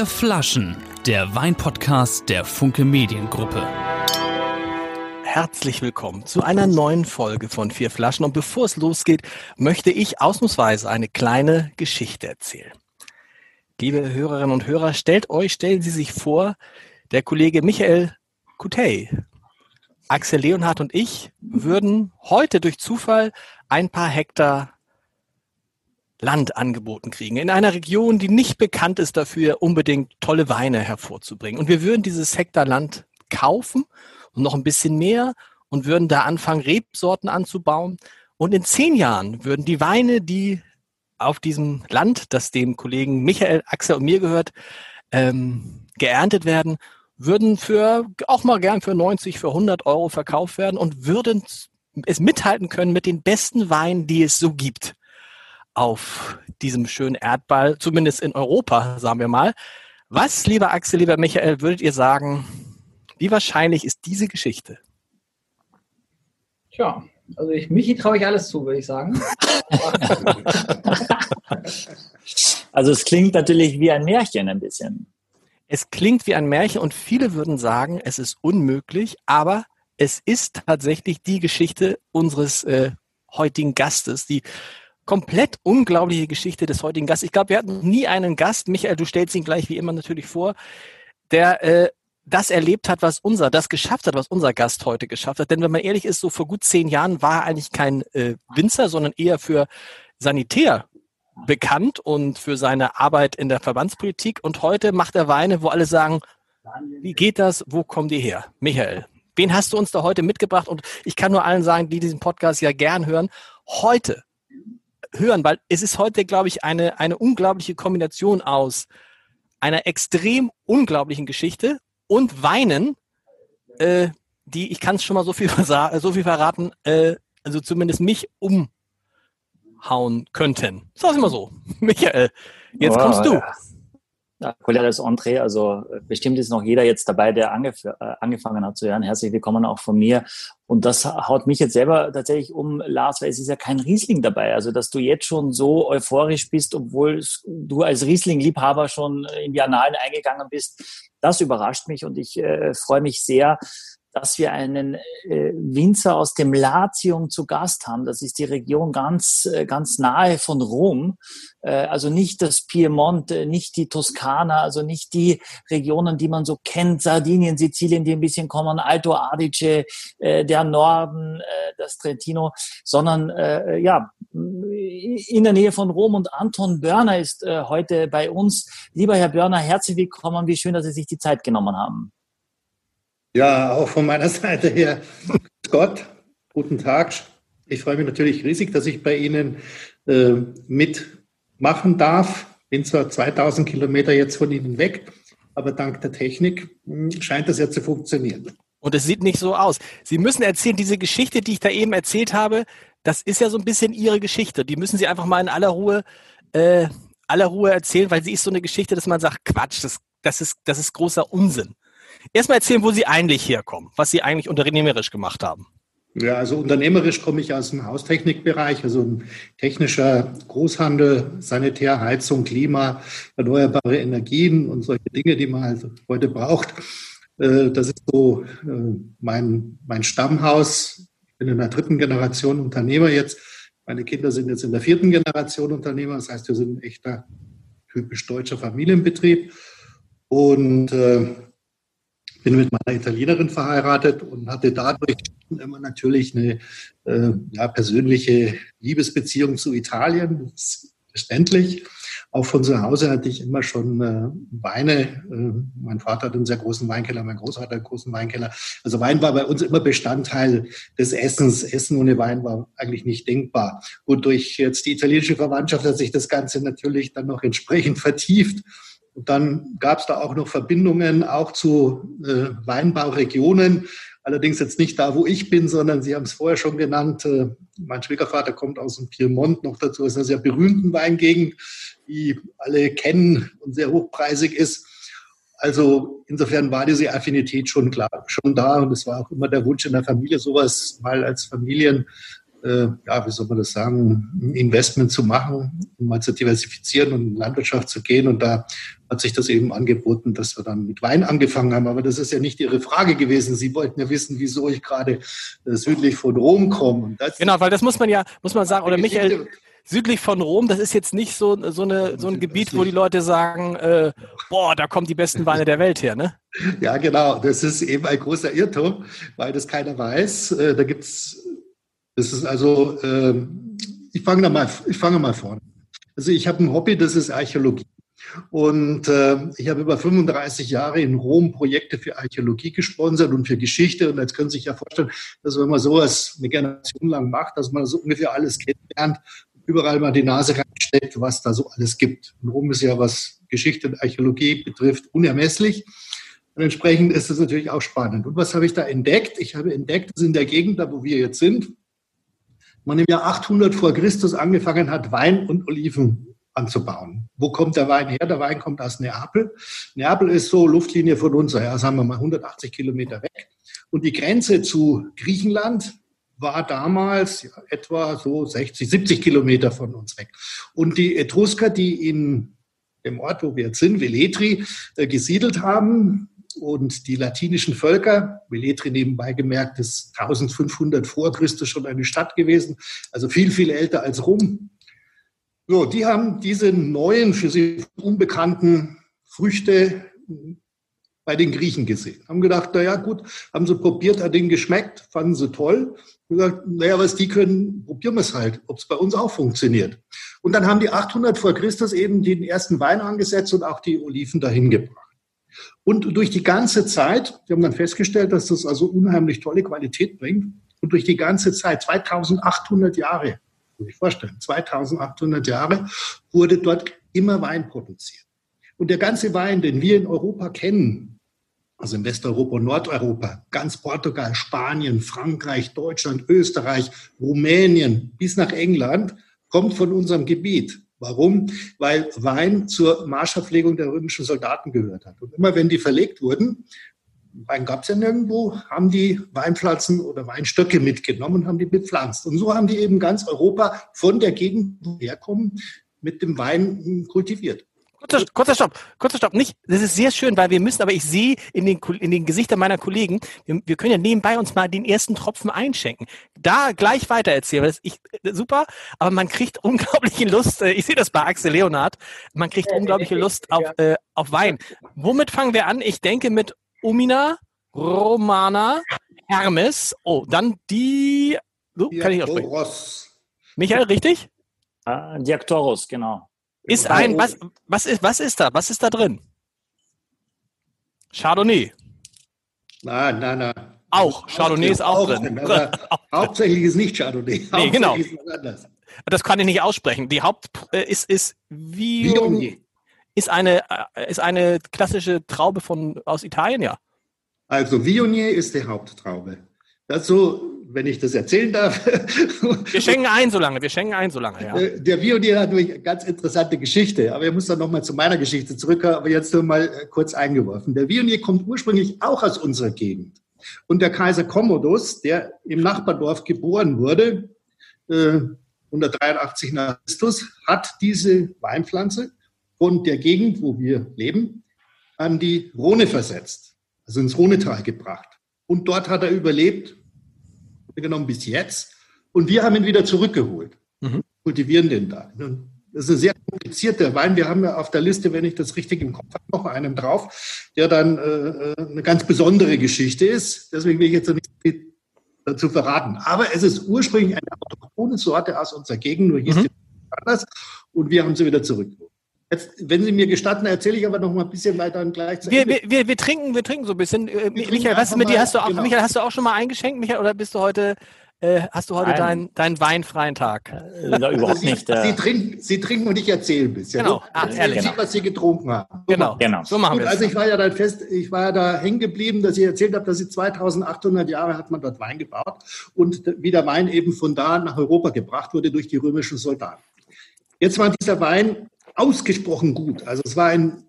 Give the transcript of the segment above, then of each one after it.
Vier Flaschen, der Weinpodcast der Funke Mediengruppe. Herzlich willkommen zu einer neuen Folge von Vier Flaschen. Und bevor es losgeht, möchte ich ausnahmsweise eine kleine Geschichte erzählen. Liebe Hörerinnen und Hörer, stellt euch, stellen Sie sich vor, der Kollege Michael Kutey, Axel Leonhardt und ich würden heute durch Zufall ein paar Hektar Land angeboten kriegen, in einer Region, die nicht bekannt ist dafür, unbedingt tolle Weine hervorzubringen. Und wir würden dieses Hektar Land kaufen und noch ein bisschen mehr und würden da anfangen, Rebsorten anzubauen. Und in zehn Jahren würden die Weine, die auf diesem Land, das dem Kollegen Michael, Axel und mir gehört, ähm, geerntet werden, würden für auch mal gern für 90, für 100 Euro verkauft werden und würden es mithalten können mit den besten Weinen, die es so gibt auf diesem schönen Erdball, zumindest in Europa, sagen wir mal. Was, lieber Axel, lieber Michael, würdet ihr sagen, wie wahrscheinlich ist diese Geschichte? Tja, also ich, Michi traue ich alles zu, würde ich sagen. also es klingt natürlich wie ein Märchen ein bisschen. Es klingt wie ein Märchen und viele würden sagen, es ist unmöglich, aber es ist tatsächlich die Geschichte unseres äh, heutigen Gastes, die komplett unglaubliche Geschichte des heutigen Gastes. Ich glaube, wir hatten nie einen Gast, Michael, du stellst ihn gleich wie immer natürlich vor, der äh, das erlebt hat, was unser, das geschafft hat, was unser Gast heute geschafft hat. Denn wenn man ehrlich ist, so vor gut zehn Jahren war er eigentlich kein äh, Winzer, sondern eher für Sanitär bekannt und für seine Arbeit in der Verbandspolitik. Und heute macht er Weine, wo alle sagen, wie geht das? Wo kommen die her? Michael, wen hast du uns da heute mitgebracht? Und ich kann nur allen sagen, die diesen Podcast ja gern hören, heute hören, weil es ist heute, glaube ich, eine, eine unglaubliche Kombination aus einer extrem unglaublichen Geschichte und Weinen, äh, die, ich kann es schon mal so viel, so viel verraten, äh, also zumindest mich umhauen könnten. Sag mal so. Michael, jetzt oh, kommst du. Ja. Ja, Collier Entree, also äh, bestimmt ist noch jeder jetzt dabei, der angef äh, angefangen hat zu hören. Herzlich willkommen auch von mir. Und das haut mich jetzt selber tatsächlich um, Lars, weil es ist ja kein Riesling dabei. Also, dass du jetzt schon so euphorisch bist, obwohl du als Riesling-Liebhaber schon in die Annalen eingegangen bist, das überrascht mich und ich äh, freue mich sehr, dass wir einen äh, Winzer aus dem Latium zu Gast haben. Das ist die Region ganz, äh, ganz nahe von Rom. Äh, also nicht das Piemont, äh, nicht die Toskana, also nicht die Regionen, die man so kennt, Sardinien, Sizilien, die ein bisschen kommen, Alto Adige, äh, der Norden, äh, das Trentino, sondern äh, ja, in der Nähe von Rom und Anton Börner ist äh, heute bei uns. Lieber Herr Börner, herzlich willkommen. Wie schön, dass Sie sich die Zeit genommen haben. Ja, auch von meiner Seite her. Gott, guten Tag. Ich freue mich natürlich riesig, dass ich bei Ihnen äh, mitmachen darf. Bin zwar 2000 Kilometer jetzt von Ihnen weg, aber dank der Technik hm, scheint das ja zu funktionieren. Und es sieht nicht so aus. Sie müssen erzählen, diese Geschichte, die ich da eben erzählt habe, das ist ja so ein bisschen Ihre Geschichte. Die müssen Sie einfach mal in aller Ruhe, äh, aller Ruhe erzählen, weil sie ist so eine Geschichte, dass man sagt, Quatsch, das, das, ist, das ist großer Unsinn. Erstmal erzählen, wo Sie eigentlich herkommen, was Sie eigentlich unternehmerisch gemacht haben. Ja, also unternehmerisch komme ich aus dem Haustechnikbereich, also ein technischer Großhandel, Sanitär, Heizung, Klima, erneuerbare Energien und solche Dinge, die man halt heute braucht. Äh, das ist so äh, mein, mein Stammhaus. Ich bin in der dritten Generation Unternehmer jetzt. Meine Kinder sind jetzt in der vierten Generation Unternehmer. Das heißt, wir sind ein echter typisch deutscher Familienbetrieb. Und äh, bin mit meiner Italienerin verheiratet und hatte dadurch immer natürlich eine äh, ja, persönliche Liebesbeziehung zu Italien, verständlich. Auch von zu Hause hatte ich immer schon äh, Weine. Äh, mein Vater hat einen sehr großen Weinkeller, mein Großvater einen großen Weinkeller. Also Wein war bei uns immer Bestandteil des Essens. Essen ohne Wein war eigentlich nicht denkbar. Und durch jetzt die italienische Verwandtschaft hat sich das Ganze natürlich dann noch entsprechend vertieft. Und dann gab es da auch noch Verbindungen auch zu äh, Weinbauregionen. Allerdings jetzt nicht da, wo ich bin, sondern Sie haben es vorher schon genannt. Äh, mein Schwiegervater kommt aus dem Piemont noch dazu, ist eine sehr berühmten Weingegend, die alle kennen und sehr hochpreisig ist. Also insofern war diese Affinität schon klar, schon da und es war auch immer der Wunsch in der Familie, sowas mal als Familien äh, ja, wie soll man das sagen, ein Investment zu machen, um mal zu diversifizieren und in Landwirtschaft zu gehen. Und da hat sich das eben angeboten, dass wir dann mit Wein angefangen haben. Aber das ist ja nicht Ihre Frage gewesen. Sie wollten ja wissen, wieso ich gerade äh, südlich von Rom komme. genau, weil das muss man ja, muss man sagen, oder Michael, südlich von Rom, das ist jetzt nicht so, so, eine, so ein Gebiet, wo die Leute sagen, äh, boah, da kommen die besten Weine der Welt her, ne? Ja, genau. Das ist eben ein großer Irrtum, weil das keiner weiß. Äh, da gibt's, das ist also, äh, ich fange mal, ich fange mal vorne. Also ich habe ein Hobby, das ist Archäologie. Und äh, ich habe über 35 Jahre in Rom Projekte für Archäologie gesponsert und für Geschichte. Und jetzt können Sie sich ja vorstellen, dass wenn man sowas eine Generation lang macht, dass man so ungefähr alles kennenlernt, überall mal die Nase reinsteckt, was da so alles gibt. Und Rom ist ja, was Geschichte und Archäologie betrifft, unermesslich. Und entsprechend ist es natürlich auch spannend. Und was habe ich da entdeckt? Ich habe entdeckt, dass in der Gegend, da wo wir jetzt sind, man im Jahr 800 vor Christus angefangen hat, Wein und Oliven anzubauen. Wo kommt der Wein her? Der Wein kommt aus Neapel. Neapel ist so Luftlinie von uns, ja, sagen wir mal 180 Kilometer weg. Und die Grenze zu Griechenland war damals ja, etwa so 60, 70 Kilometer von uns weg. Und die Etrusker, die in dem Ort, wo wir jetzt sind, Veletri, äh, gesiedelt haben, und die latinischen Völker, Veletri nebenbei gemerkt, ist 1500 vor Christus schon eine Stadt gewesen, also viel, viel älter als Rom, so, die haben diese neuen, für sie unbekannten Früchte bei den Griechen gesehen. Haben gedacht, naja, gut, haben sie probiert, hat ihnen geschmeckt, fanden sie toll. Und gesagt, naja, was die können, probieren wir es halt, ob es bei uns auch funktioniert. Und dann haben die 800 vor Christus eben den ersten Wein angesetzt und auch die Oliven dahin gebracht. Und durch die ganze Zeit, wir haben dann festgestellt, dass das also unheimlich tolle Qualität bringt. Und durch die ganze Zeit, 2800 Jahre, muss ich vorstellen, 2800 Jahre wurde dort immer Wein produziert. Und der ganze Wein, den wir in Europa kennen, also in Westeuropa und Nordeuropa, ganz Portugal, Spanien, Frankreich, Deutschland, Österreich, Rumänien bis nach England, kommt von unserem Gebiet. Warum? Weil Wein zur Marschverpflegung der römischen Soldaten gehört hat. Und immer wenn die verlegt wurden, Wein gab es ja nirgendwo, haben die Weinpflanzen oder Weinstöcke mitgenommen und haben die bepflanzt. Und so haben die eben ganz Europa von der Gegend, herkommen, mit dem Wein kultiviert. Kurzer, kurzer Stopp, kurzer Stopp. Nicht, das ist sehr schön, weil wir müssen, aber ich sehe in den, in den Gesichtern meiner Kollegen, wir, wir können ja nebenbei uns mal den ersten Tropfen einschenken. Da gleich weiter erzählen, das ist super, aber man kriegt unglaubliche Lust, äh, ich sehe das bei Axel Leonard, man kriegt unglaubliche Lust auf, äh, auf Wein. Womit fangen wir an? Ich denke mit Umina, Romana, Hermes. Oh, dann die. So, kann ich aussprechen. Michael, richtig? Uh, Diaktoros, genau. Ist ein, was, was, ist, was ist da? Was ist da drin? Chardonnay. Nein, nein, nein. Auch, Chardonnay ist auch, drin. drin. Hauptsächlich ist nicht Chardonnay. Nee, genau. Das kann ich nicht aussprechen. Die Haupt äh, ist, ist Viognier ist eine, äh, ist eine klassische Traube von, aus Italien, ja. Also Viognier ist die Haupttraube. Dazu, wenn ich das erzählen darf. Wir schenken ein so lange, wir schenken ein so lange, ja. Äh, der Viognier hat eine ganz interessante Geschichte, aber ich muss dann nochmal zu meiner Geschichte zurückkommen, aber jetzt nur mal äh, kurz eingeworfen. Der Viognier kommt ursprünglich auch aus unserer Gegend. Und der Kaiser Commodus, der im Nachbardorf geboren wurde, 183 nach Christus, hat diese Weinpflanze von der Gegend, wo wir leben, an die Rhone versetzt, also ins Rhonetal gebracht. Und dort hat er überlebt, genommen bis jetzt. Und wir haben ihn wieder zurückgeholt, mhm. kultivieren den da. Das ist ein sehr komplizierter Wein. Wir haben ja auf der Liste, wenn ich das richtig im Kopf habe, noch einen drauf, der dann äh, äh eine ganz besondere Geschichte ist. Deswegen will ich jetzt nicht viel dazu verraten. Aber es ist ursprünglich eine autochthone Sorte aus unserer Gegend, nur hieß mhm. die anders. Und wir haben sie wieder zurückgeholt. Jetzt, wenn Sie mir gestatten, erzähle ich aber noch mal ein bisschen weiter und gleich zu wir, wir, wir, wir, trinken, wir trinken so ein bisschen. Äh, Michael, was ist mit dir? Hast du auch, genau. Michael, hast du auch schon mal eingeschenkt, Michael, oder bist du heute, äh, hast du heute deinen dein weinfreien Tag? Äh, überhaupt also nicht. Sie, äh, Sie, trinken, Sie trinken und ich erzähle ein bisschen. Genau, Ach, ehrlich. Sie, was Sie getrunken haben. Genau, genau. So machen wir Also ich war ja dann fest, ich war ja da hängen geblieben, dass ich erzählt habe, dass Sie 2800 Jahre hat man dort Wein gebaut und wie der Wein eben von da nach Europa gebracht wurde durch die römischen Soldaten. Jetzt war dieser Wein ausgesprochen gut. Also es war ein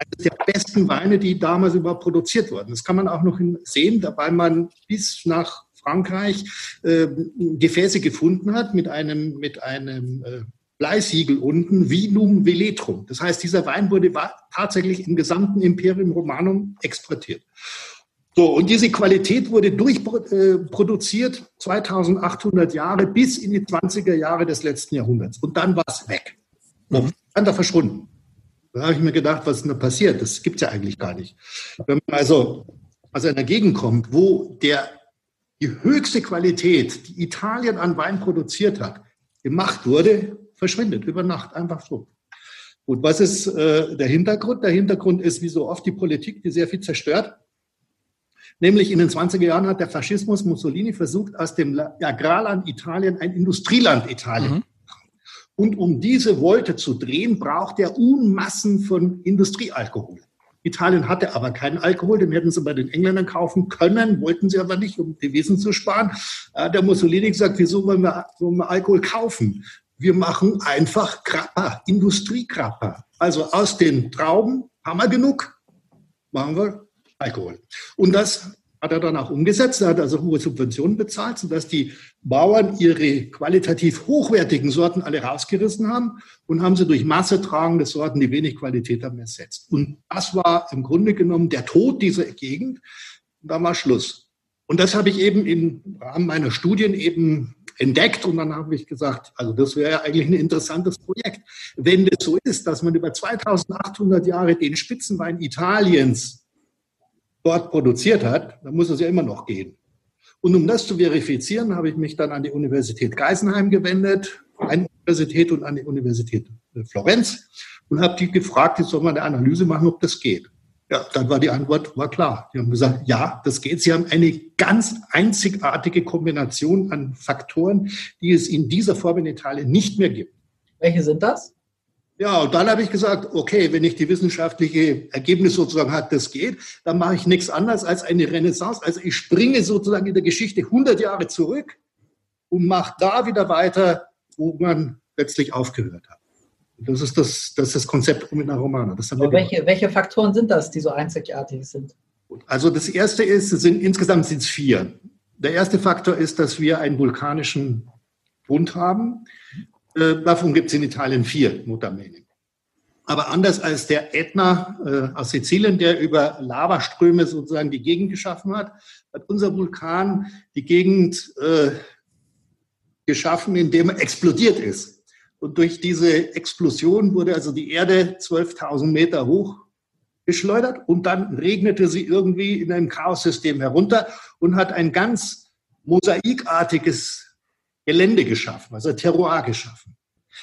eines der besten Weine, die damals überhaupt produziert wurden. Das kann man auch noch sehen, weil man bis nach Frankreich äh, Gefäße gefunden hat mit einem, mit einem äh, Bleisiegel unten, Vinum Veletrum. Das heißt, dieser Wein wurde tatsächlich im gesamten Imperium Romanum exportiert. So, und diese Qualität wurde durchproduziert, äh, 2800 Jahre bis in die 20er Jahre des letzten Jahrhunderts. Und dann war es weg. Mhm. Da verschwunden. Da habe ich mir gedacht, was ist denn da passiert? Das gibt es ja eigentlich gar nicht. Wenn man also aus einer Gegend kommt, wo der, die höchste Qualität, die Italien an Wein produziert hat, gemacht wurde, verschwindet über Nacht einfach so. Und was ist äh, der Hintergrund? Der Hintergrund ist, wie so oft, die Politik, die sehr viel zerstört. Nämlich in den 20er Jahren hat der Faschismus Mussolini versucht, aus dem Agrarland Italien ein Industrieland Italien mhm. Und um diese Wolte zu drehen, braucht er Unmassen von Industriealkohol. Italien hatte aber keinen Alkohol, den hätten sie bei den Engländern kaufen können, wollten sie aber nicht, um Devisen zu sparen. Der Mussolini gesagt, wieso wollen wir, wollen wir Alkohol kaufen? Wir machen einfach Grappa, Industriegrappa. Also aus den Trauben haben wir genug, machen wir Alkohol. Und das hat er dann auch umgesetzt. Er hat also hohe Subventionen bezahlt, sodass die Bauern ihre qualitativ hochwertigen Sorten alle rausgerissen haben und haben sie durch massetragende Sorten, die wenig Qualität haben, ersetzt. Und das war im Grunde genommen der Tod dieser Gegend. Und da war Schluss. Und das habe ich eben im Rahmen meiner Studien eben entdeckt und dann habe ich gesagt, also das wäre ja eigentlich ein interessantes Projekt. Wenn das so ist, dass man über 2800 Jahre den Spitzenwein Italiens dort produziert hat, dann muss es ja immer noch gehen. Und um das zu verifizieren, habe ich mich dann an die Universität Geisenheim gewendet, eine Universität und an die Universität Florenz und habe die gefragt, jetzt soll man eine Analyse machen, ob das geht. Ja, dann war die Antwort war klar. Die haben gesagt, ja, das geht. Sie haben eine ganz einzigartige Kombination an Faktoren, die es in dieser Form in Italien nicht mehr gibt. Welche sind das? Ja, und dann habe ich gesagt, okay, wenn ich die wissenschaftliche Ergebnis sozusagen hat, das geht, dann mache ich nichts anderes als eine Renaissance. Also ich springe sozusagen in der Geschichte 100 Jahre zurück und mache da wieder weiter, wo man letztlich aufgehört hat. Das ist das, das, ist das Konzept mit einer Romana. welche, welche Faktoren sind das, die so einzigartig sind? Also das erste ist, sind, insgesamt sind es vier. Der erste Faktor ist, dass wir einen vulkanischen Bund haben. Äh, davon gibt es in Italien vier Muttermähne. Aber anders als der Ätna äh, aus Sizilien, der über Lavaströme sozusagen die Gegend geschaffen hat, hat unser Vulkan die Gegend äh, geschaffen, indem er explodiert ist. Und durch diese Explosion wurde also die Erde 12.000 Meter hoch geschleudert und dann regnete sie irgendwie in einem Chaos-System herunter und hat ein ganz mosaikartiges Gelände geschaffen, also Terroir geschaffen.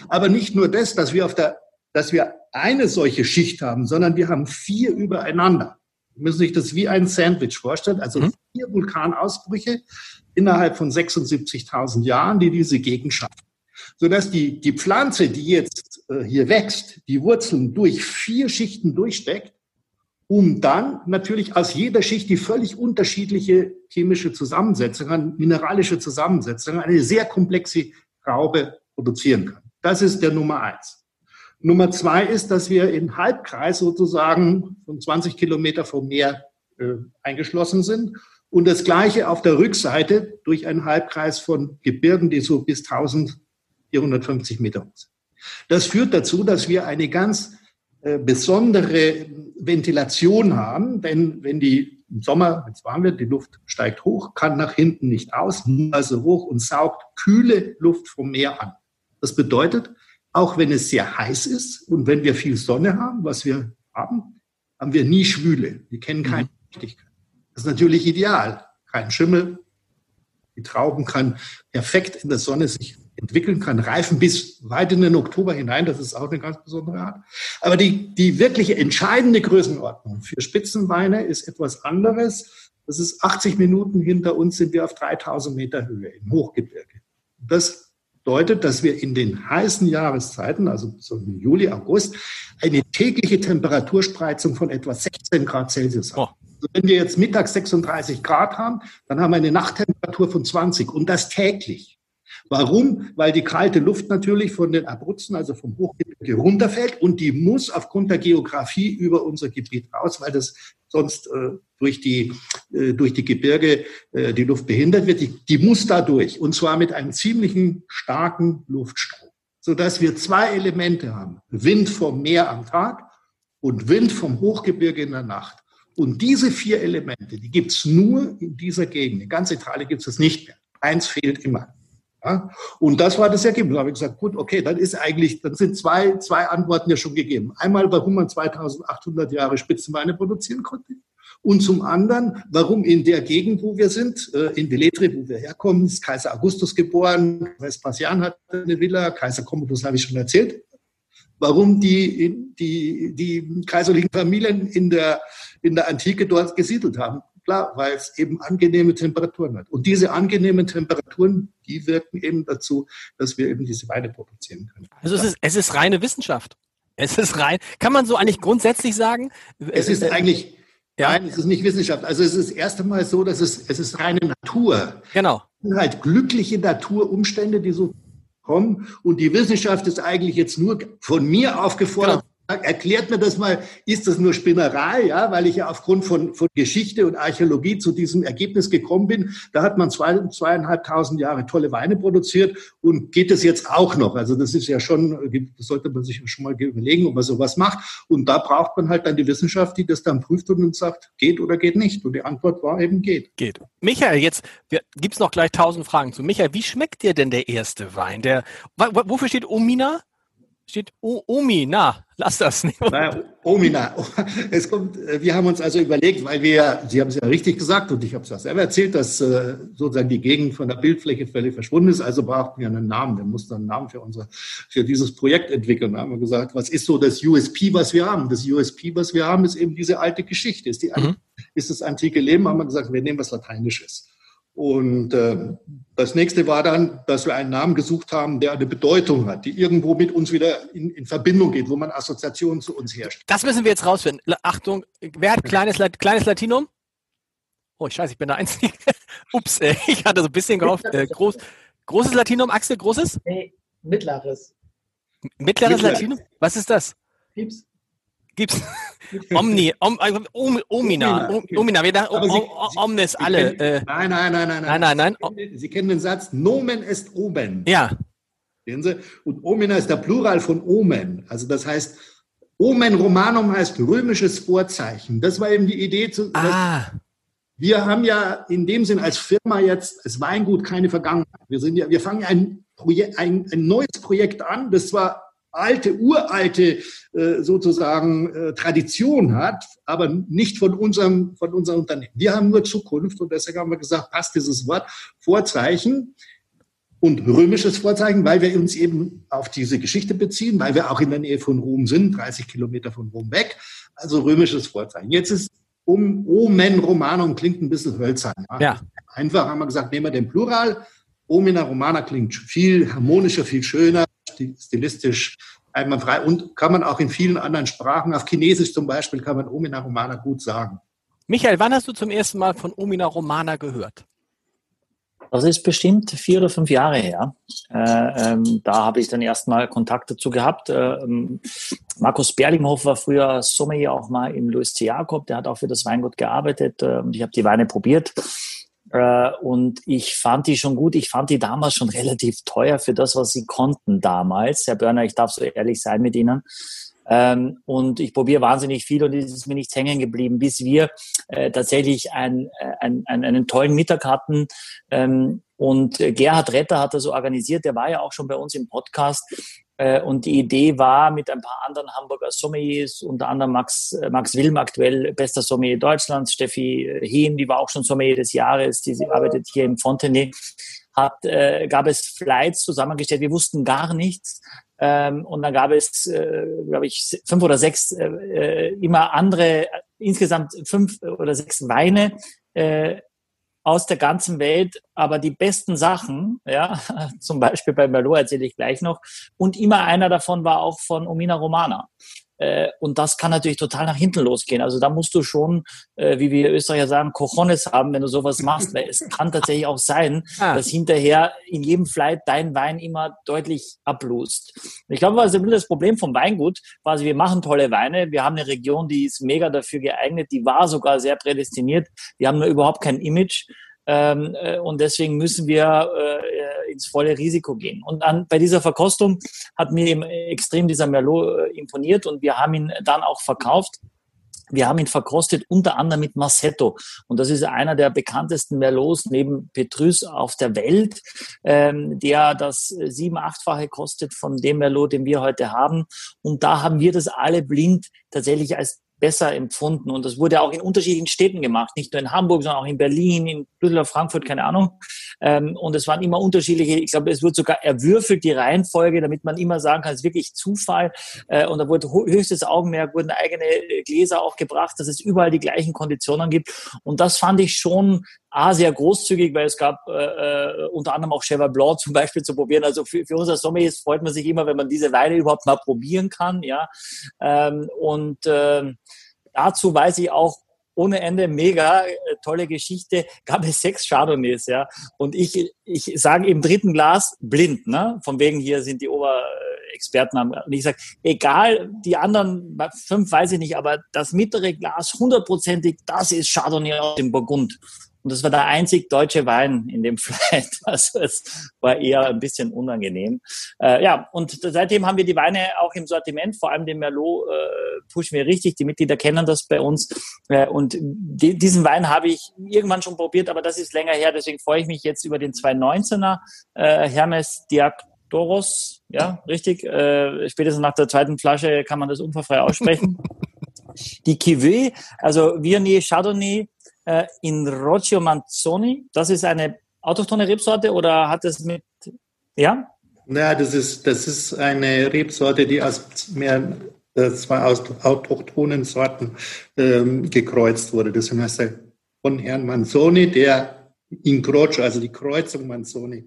Aber nicht nur das, dass wir auf der, dass wir eine solche Schicht haben, sondern wir haben vier übereinander. Sie müssen sich das wie ein Sandwich vorstellen, also mhm. vier Vulkanausbrüche innerhalb von 76.000 Jahren, die diese Gegend schaffen. Sodass die, die Pflanze, die jetzt äh, hier wächst, die Wurzeln durch vier Schichten durchsteckt um dann natürlich aus jeder Schicht die völlig unterschiedliche chemische Zusammensetzung, mineralische Zusammensetzung, eine sehr komplexe Traube produzieren kann. Das ist der Nummer eins. Nummer zwei ist, dass wir in Halbkreis sozusagen von 20 Kilometer vom Meer äh, eingeschlossen sind und das Gleiche auf der Rückseite durch einen Halbkreis von Gebirgen, die so bis 1450 Meter hoch sind. Das führt dazu, dass wir eine ganz besondere Ventilation haben, denn wenn die im Sommer, wenn es warm wird, die Luft steigt hoch, kann nach hinten nicht aus, also hoch und saugt kühle Luft vom Meer an. Das bedeutet, auch wenn es sehr heiß ist und wenn wir viel Sonne haben, was wir haben, haben wir nie Schwüle. Wir kennen keine Feuchtigkeit. Das ist natürlich ideal. Kein Schimmel. Die Trauben kann perfekt in der Sonne sich entwickeln kann, reifen bis weit in den Oktober hinein. Das ist auch eine ganz besondere Art. Aber die, die wirkliche entscheidende Größenordnung für Spitzenweine ist etwas anderes. Das ist 80 Minuten hinter uns sind wir auf 3000 Meter Höhe im Hochgebirge. Das bedeutet, dass wir in den heißen Jahreszeiten, also so im Juli, August, eine tägliche Temperaturspreizung von etwa 16 Grad Celsius haben. Oh. Also wenn wir jetzt mittags 36 Grad haben, dann haben wir eine Nachttemperatur von 20 und das täglich. Warum? Weil die kalte Luft natürlich von den Abruzzen, also vom Hochgebirge runterfällt und die muss aufgrund der Geografie über unser Gebiet raus, weil das sonst äh, durch, die, äh, durch die Gebirge äh, die Luft behindert wird. Die, die muss da durch und zwar mit einem ziemlichen starken Luftstrom, sodass wir zwei Elemente haben. Wind vom Meer am Tag und Wind vom Hochgebirge in der Nacht. Und diese vier Elemente, die gibt's nur in dieser Gegend. In ganz Italien gibt es nicht mehr. Eins fehlt immer. Ja? Und das war das Ergebnis. Da habe ich gesagt, gut, okay, dann ist eigentlich, dann sind zwei, zwei Antworten ja schon gegeben. Einmal, warum man 2800 Jahre Spitzenweine produzieren konnte. Und zum anderen, warum in der Gegend, wo wir sind, äh, in Velletri, wo wir herkommen, ist Kaiser Augustus geboren, Vespasian hat eine Villa, Kaiser Commodus habe ich schon erzählt, warum die, die, die kaiserlichen Familien in der, in der Antike dort gesiedelt haben. Klar, weil es eben angenehme Temperaturen hat. Und diese angenehmen Temperaturen, die wirken eben dazu, dass wir eben diese Weine produzieren können. Also es ist, es ist reine Wissenschaft. Es ist rein, kann man so eigentlich grundsätzlich sagen? Es ist eigentlich, ja. nein, es ist nicht Wissenschaft. Also es ist erst einmal so, dass es, es ist reine Natur. Genau. Es sind halt glückliche Naturumstände, die so kommen. Und die Wissenschaft ist eigentlich jetzt nur von mir aufgefordert, genau erklärt mir das mal, ist das nur Spinnerei, ja, weil ich ja aufgrund von, von Geschichte und Archäologie zu diesem Ergebnis gekommen bin. Da hat man zwei, zweieinhalbtausend Jahre tolle Weine produziert und geht es jetzt auch noch. Also das ist ja schon, sollte man sich schon mal überlegen, ob man sowas macht. Und da braucht man halt dann die Wissenschaft, die das dann prüft und sagt, geht oder geht nicht. Und die Antwort war eben geht. Geht. Michael, jetzt gibt es noch gleich tausend Fragen zu. Michael, wie schmeckt dir denn der erste Wein? Der, wofür steht Omina? Steht Omina. Lass das nicht. Naja, Omina. Es kommt, äh, wir haben uns also überlegt, weil wir, Sie haben es ja richtig gesagt und ich habe es ja selber erzählt, dass äh, sozusagen die Gegend von der Bildfläche völlig verschwunden ist. Also brauchten wir einen Namen. Wir mussten einen Namen für unser, für dieses Projekt entwickeln. Da haben wir gesagt, was ist so das USP, was wir haben? Das USP, was wir haben, ist eben diese alte Geschichte. Ist, die, mhm. ist das antike Leben? Haben wir gesagt, wir nehmen was Lateinisches. Und äh, das nächste war dann, dass wir einen Namen gesucht haben, der eine Bedeutung hat, die irgendwo mit uns wieder in, in Verbindung geht, wo man Assoziationen zu uns herrscht. Das müssen wir jetzt rausfinden. Achtung, wer hat kleines, kleines Latinum? Oh, scheiße, ich bin der Einzige. Ups, ich hatte so ein bisschen gehofft. Äh, groß, großes Latinum, Axel, großes? Nee, mittleres. Mittleres Mittler. Latinum? Was ist das? Pieps. Gibt's Omni, Om, Om, Omina, Omina, wir dachten, Om, Omnis, alle. Kennen, äh, nein, nein, nein, nein, nein, nein, nein. Sie kennen, den Satz, Nomen est oben. Ja. Sehen Sie? Und Omina ist der Plural von Omen. Also das heißt, Omen Romanum heißt römisches Vorzeichen. Das war eben die Idee zu. Ah. Wir haben ja in dem Sinn als Firma jetzt, als Weingut keine Vergangenheit. Wir sind ja, wir fangen ein Projekt, ein, ein neues Projekt an, das zwar alte, uralte äh, sozusagen äh, Tradition hat, aber nicht von unserem, von unserem Unternehmen. Wir haben nur Zukunft und deswegen haben wir gesagt, passt dieses Wort Vorzeichen und römisches Vorzeichen, weil wir uns eben auf diese Geschichte beziehen, weil wir auch in der Nähe von Rom sind, 30 Kilometer von Rom weg. Also römisches Vorzeichen. Jetzt ist um Omen Romanum klingt ein bisschen hölzern. Ja. ja. Einfach haben wir gesagt, nehmen wir den Plural. Omina Romana klingt viel harmonischer, viel schöner stilistisch einwandfrei und kann man auch in vielen anderen Sprachen, auf Chinesisch zum Beispiel, kann man Omina Romana gut sagen. Michael, wann hast du zum ersten Mal von Omina Romana gehört? Das ist bestimmt vier oder fünf Jahre her. Äh, ähm, da habe ich dann erstmal Kontakt dazu gehabt. Äh, Markus Berlinghoff war früher Sommelier auch mal im Louis C. Jakob. Der hat auch für das Weingut gearbeitet äh, und ich habe die Weine probiert. Äh, und ich fand die schon gut. Ich fand die damals schon relativ teuer für das, was sie konnten damals. Herr Börner, ich darf so ehrlich sein mit Ihnen. Ähm, und ich probiere wahnsinnig viel und es ist mir nichts hängen geblieben, bis wir äh, tatsächlich äh, ein, ein, einen tollen Mittag hatten. Ähm, und Gerhard Retter hat das so organisiert, der war ja auch schon bei uns im Podcast. Äh, und die Idee war mit ein paar anderen Hamburger Sommeliers, unter anderem Max, äh, Max Wilm, aktuell bester Sommelier Deutschlands, Steffi äh, Hehn, die war auch schon Sommelier des Jahres, die arbeitet hier im Fontenay, hat, äh, gab es Flights zusammengestellt. Wir wussten gar nichts. Ähm, und dann gab es, äh, glaube ich, fünf oder sechs äh, immer andere, insgesamt fünf oder sechs Weine, äh, aus der ganzen Welt, aber die besten Sachen, ja, zum Beispiel bei Merlot erzähle ich gleich noch, und immer einer davon war auch von Omina Romana. Äh, und das kann natürlich total nach hinten losgehen. Also da musst du schon, äh, wie wir Österreicher sagen, Cojones haben, wenn du sowas machst, weil es kann tatsächlich auch sein, ah. dass hinterher in jedem Flight dein Wein immer deutlich ablust. Ich glaube, was das Problem vom Weingut, quasi wir machen tolle Weine, wir haben eine Region, die ist mega dafür geeignet, die war sogar sehr prädestiniert, die haben nur überhaupt kein Image. Ähm, äh, und deswegen müssen wir äh, ins volle Risiko gehen. Und dann bei dieser Verkostung hat mir eben extrem dieser Merlot äh, imponiert und wir haben ihn dann auch verkauft. Wir haben ihn verkostet unter anderem mit Massetto. Und das ist einer der bekanntesten Merlots neben Petrus auf der Welt, ähm, der das sieben-, achtfache kostet von dem Merlot, den wir heute haben. Und da haben wir das alle blind tatsächlich als besser empfunden. Und das wurde auch in unterschiedlichen Städten gemacht, nicht nur in Hamburg, sondern auch in Berlin, in Düsseldorf, Frankfurt, keine Ahnung. Ähm, und es waren immer unterschiedliche, ich glaube, es wird sogar erwürfelt, die Reihenfolge, damit man immer sagen kann, es ist wirklich Zufall. Äh, und da wurde höchstes Augenmerk, wurden eigene Gläser auch gebracht, dass es überall die gleichen Konditionen gibt. Und das fand ich schon A, sehr großzügig, weil es gab äh, äh unter anderem auch Cheval Blanc zum Beispiel zu probieren. Also für, für unser Sommeliers freut man sich immer, wenn man diese Weine überhaupt mal probieren kann. Ja, ähm, Und äh, dazu weiß ich auch, ohne Ende, mega äh, tolle Geschichte, gab es sechs Chardonnays, ja. Und ich, ich sage im dritten Glas blind, ne? Von wegen hier sind die Oberexperten haben. Und ich sage, egal, die anderen fünf weiß ich nicht, aber das mittlere Glas hundertprozentig, das ist Chardonnay aus dem Burgund. Und das war der einzig deutsche Wein in dem Flight. Also es war eher ein bisschen unangenehm. Äh, ja, und seitdem haben wir die Weine auch im Sortiment, vor allem den Merlot äh, pushen wir richtig. Die Mitglieder kennen das bei uns. Äh, und die, diesen Wein habe ich irgendwann schon probiert, aber das ist länger her. Deswegen freue ich mich jetzt über den 219er äh, Hermes Diaktoros. Ja, richtig. Äh, spätestens nach der zweiten Flasche kann man das unfallfrei aussprechen. die Cuvée, also Viognier Chardonnay, äh, in Roccio Manzoni. Das ist eine autochtone Rebsorte oder hat es mit, ja? Naja, das ist, das ist eine Rebsorte, die aus mehr äh, zwei aus autochthonen Sorten ähm, gekreuzt wurde. Das heißt von Herrn Manzoni, der in Croce, also die Kreuzung Manzoni,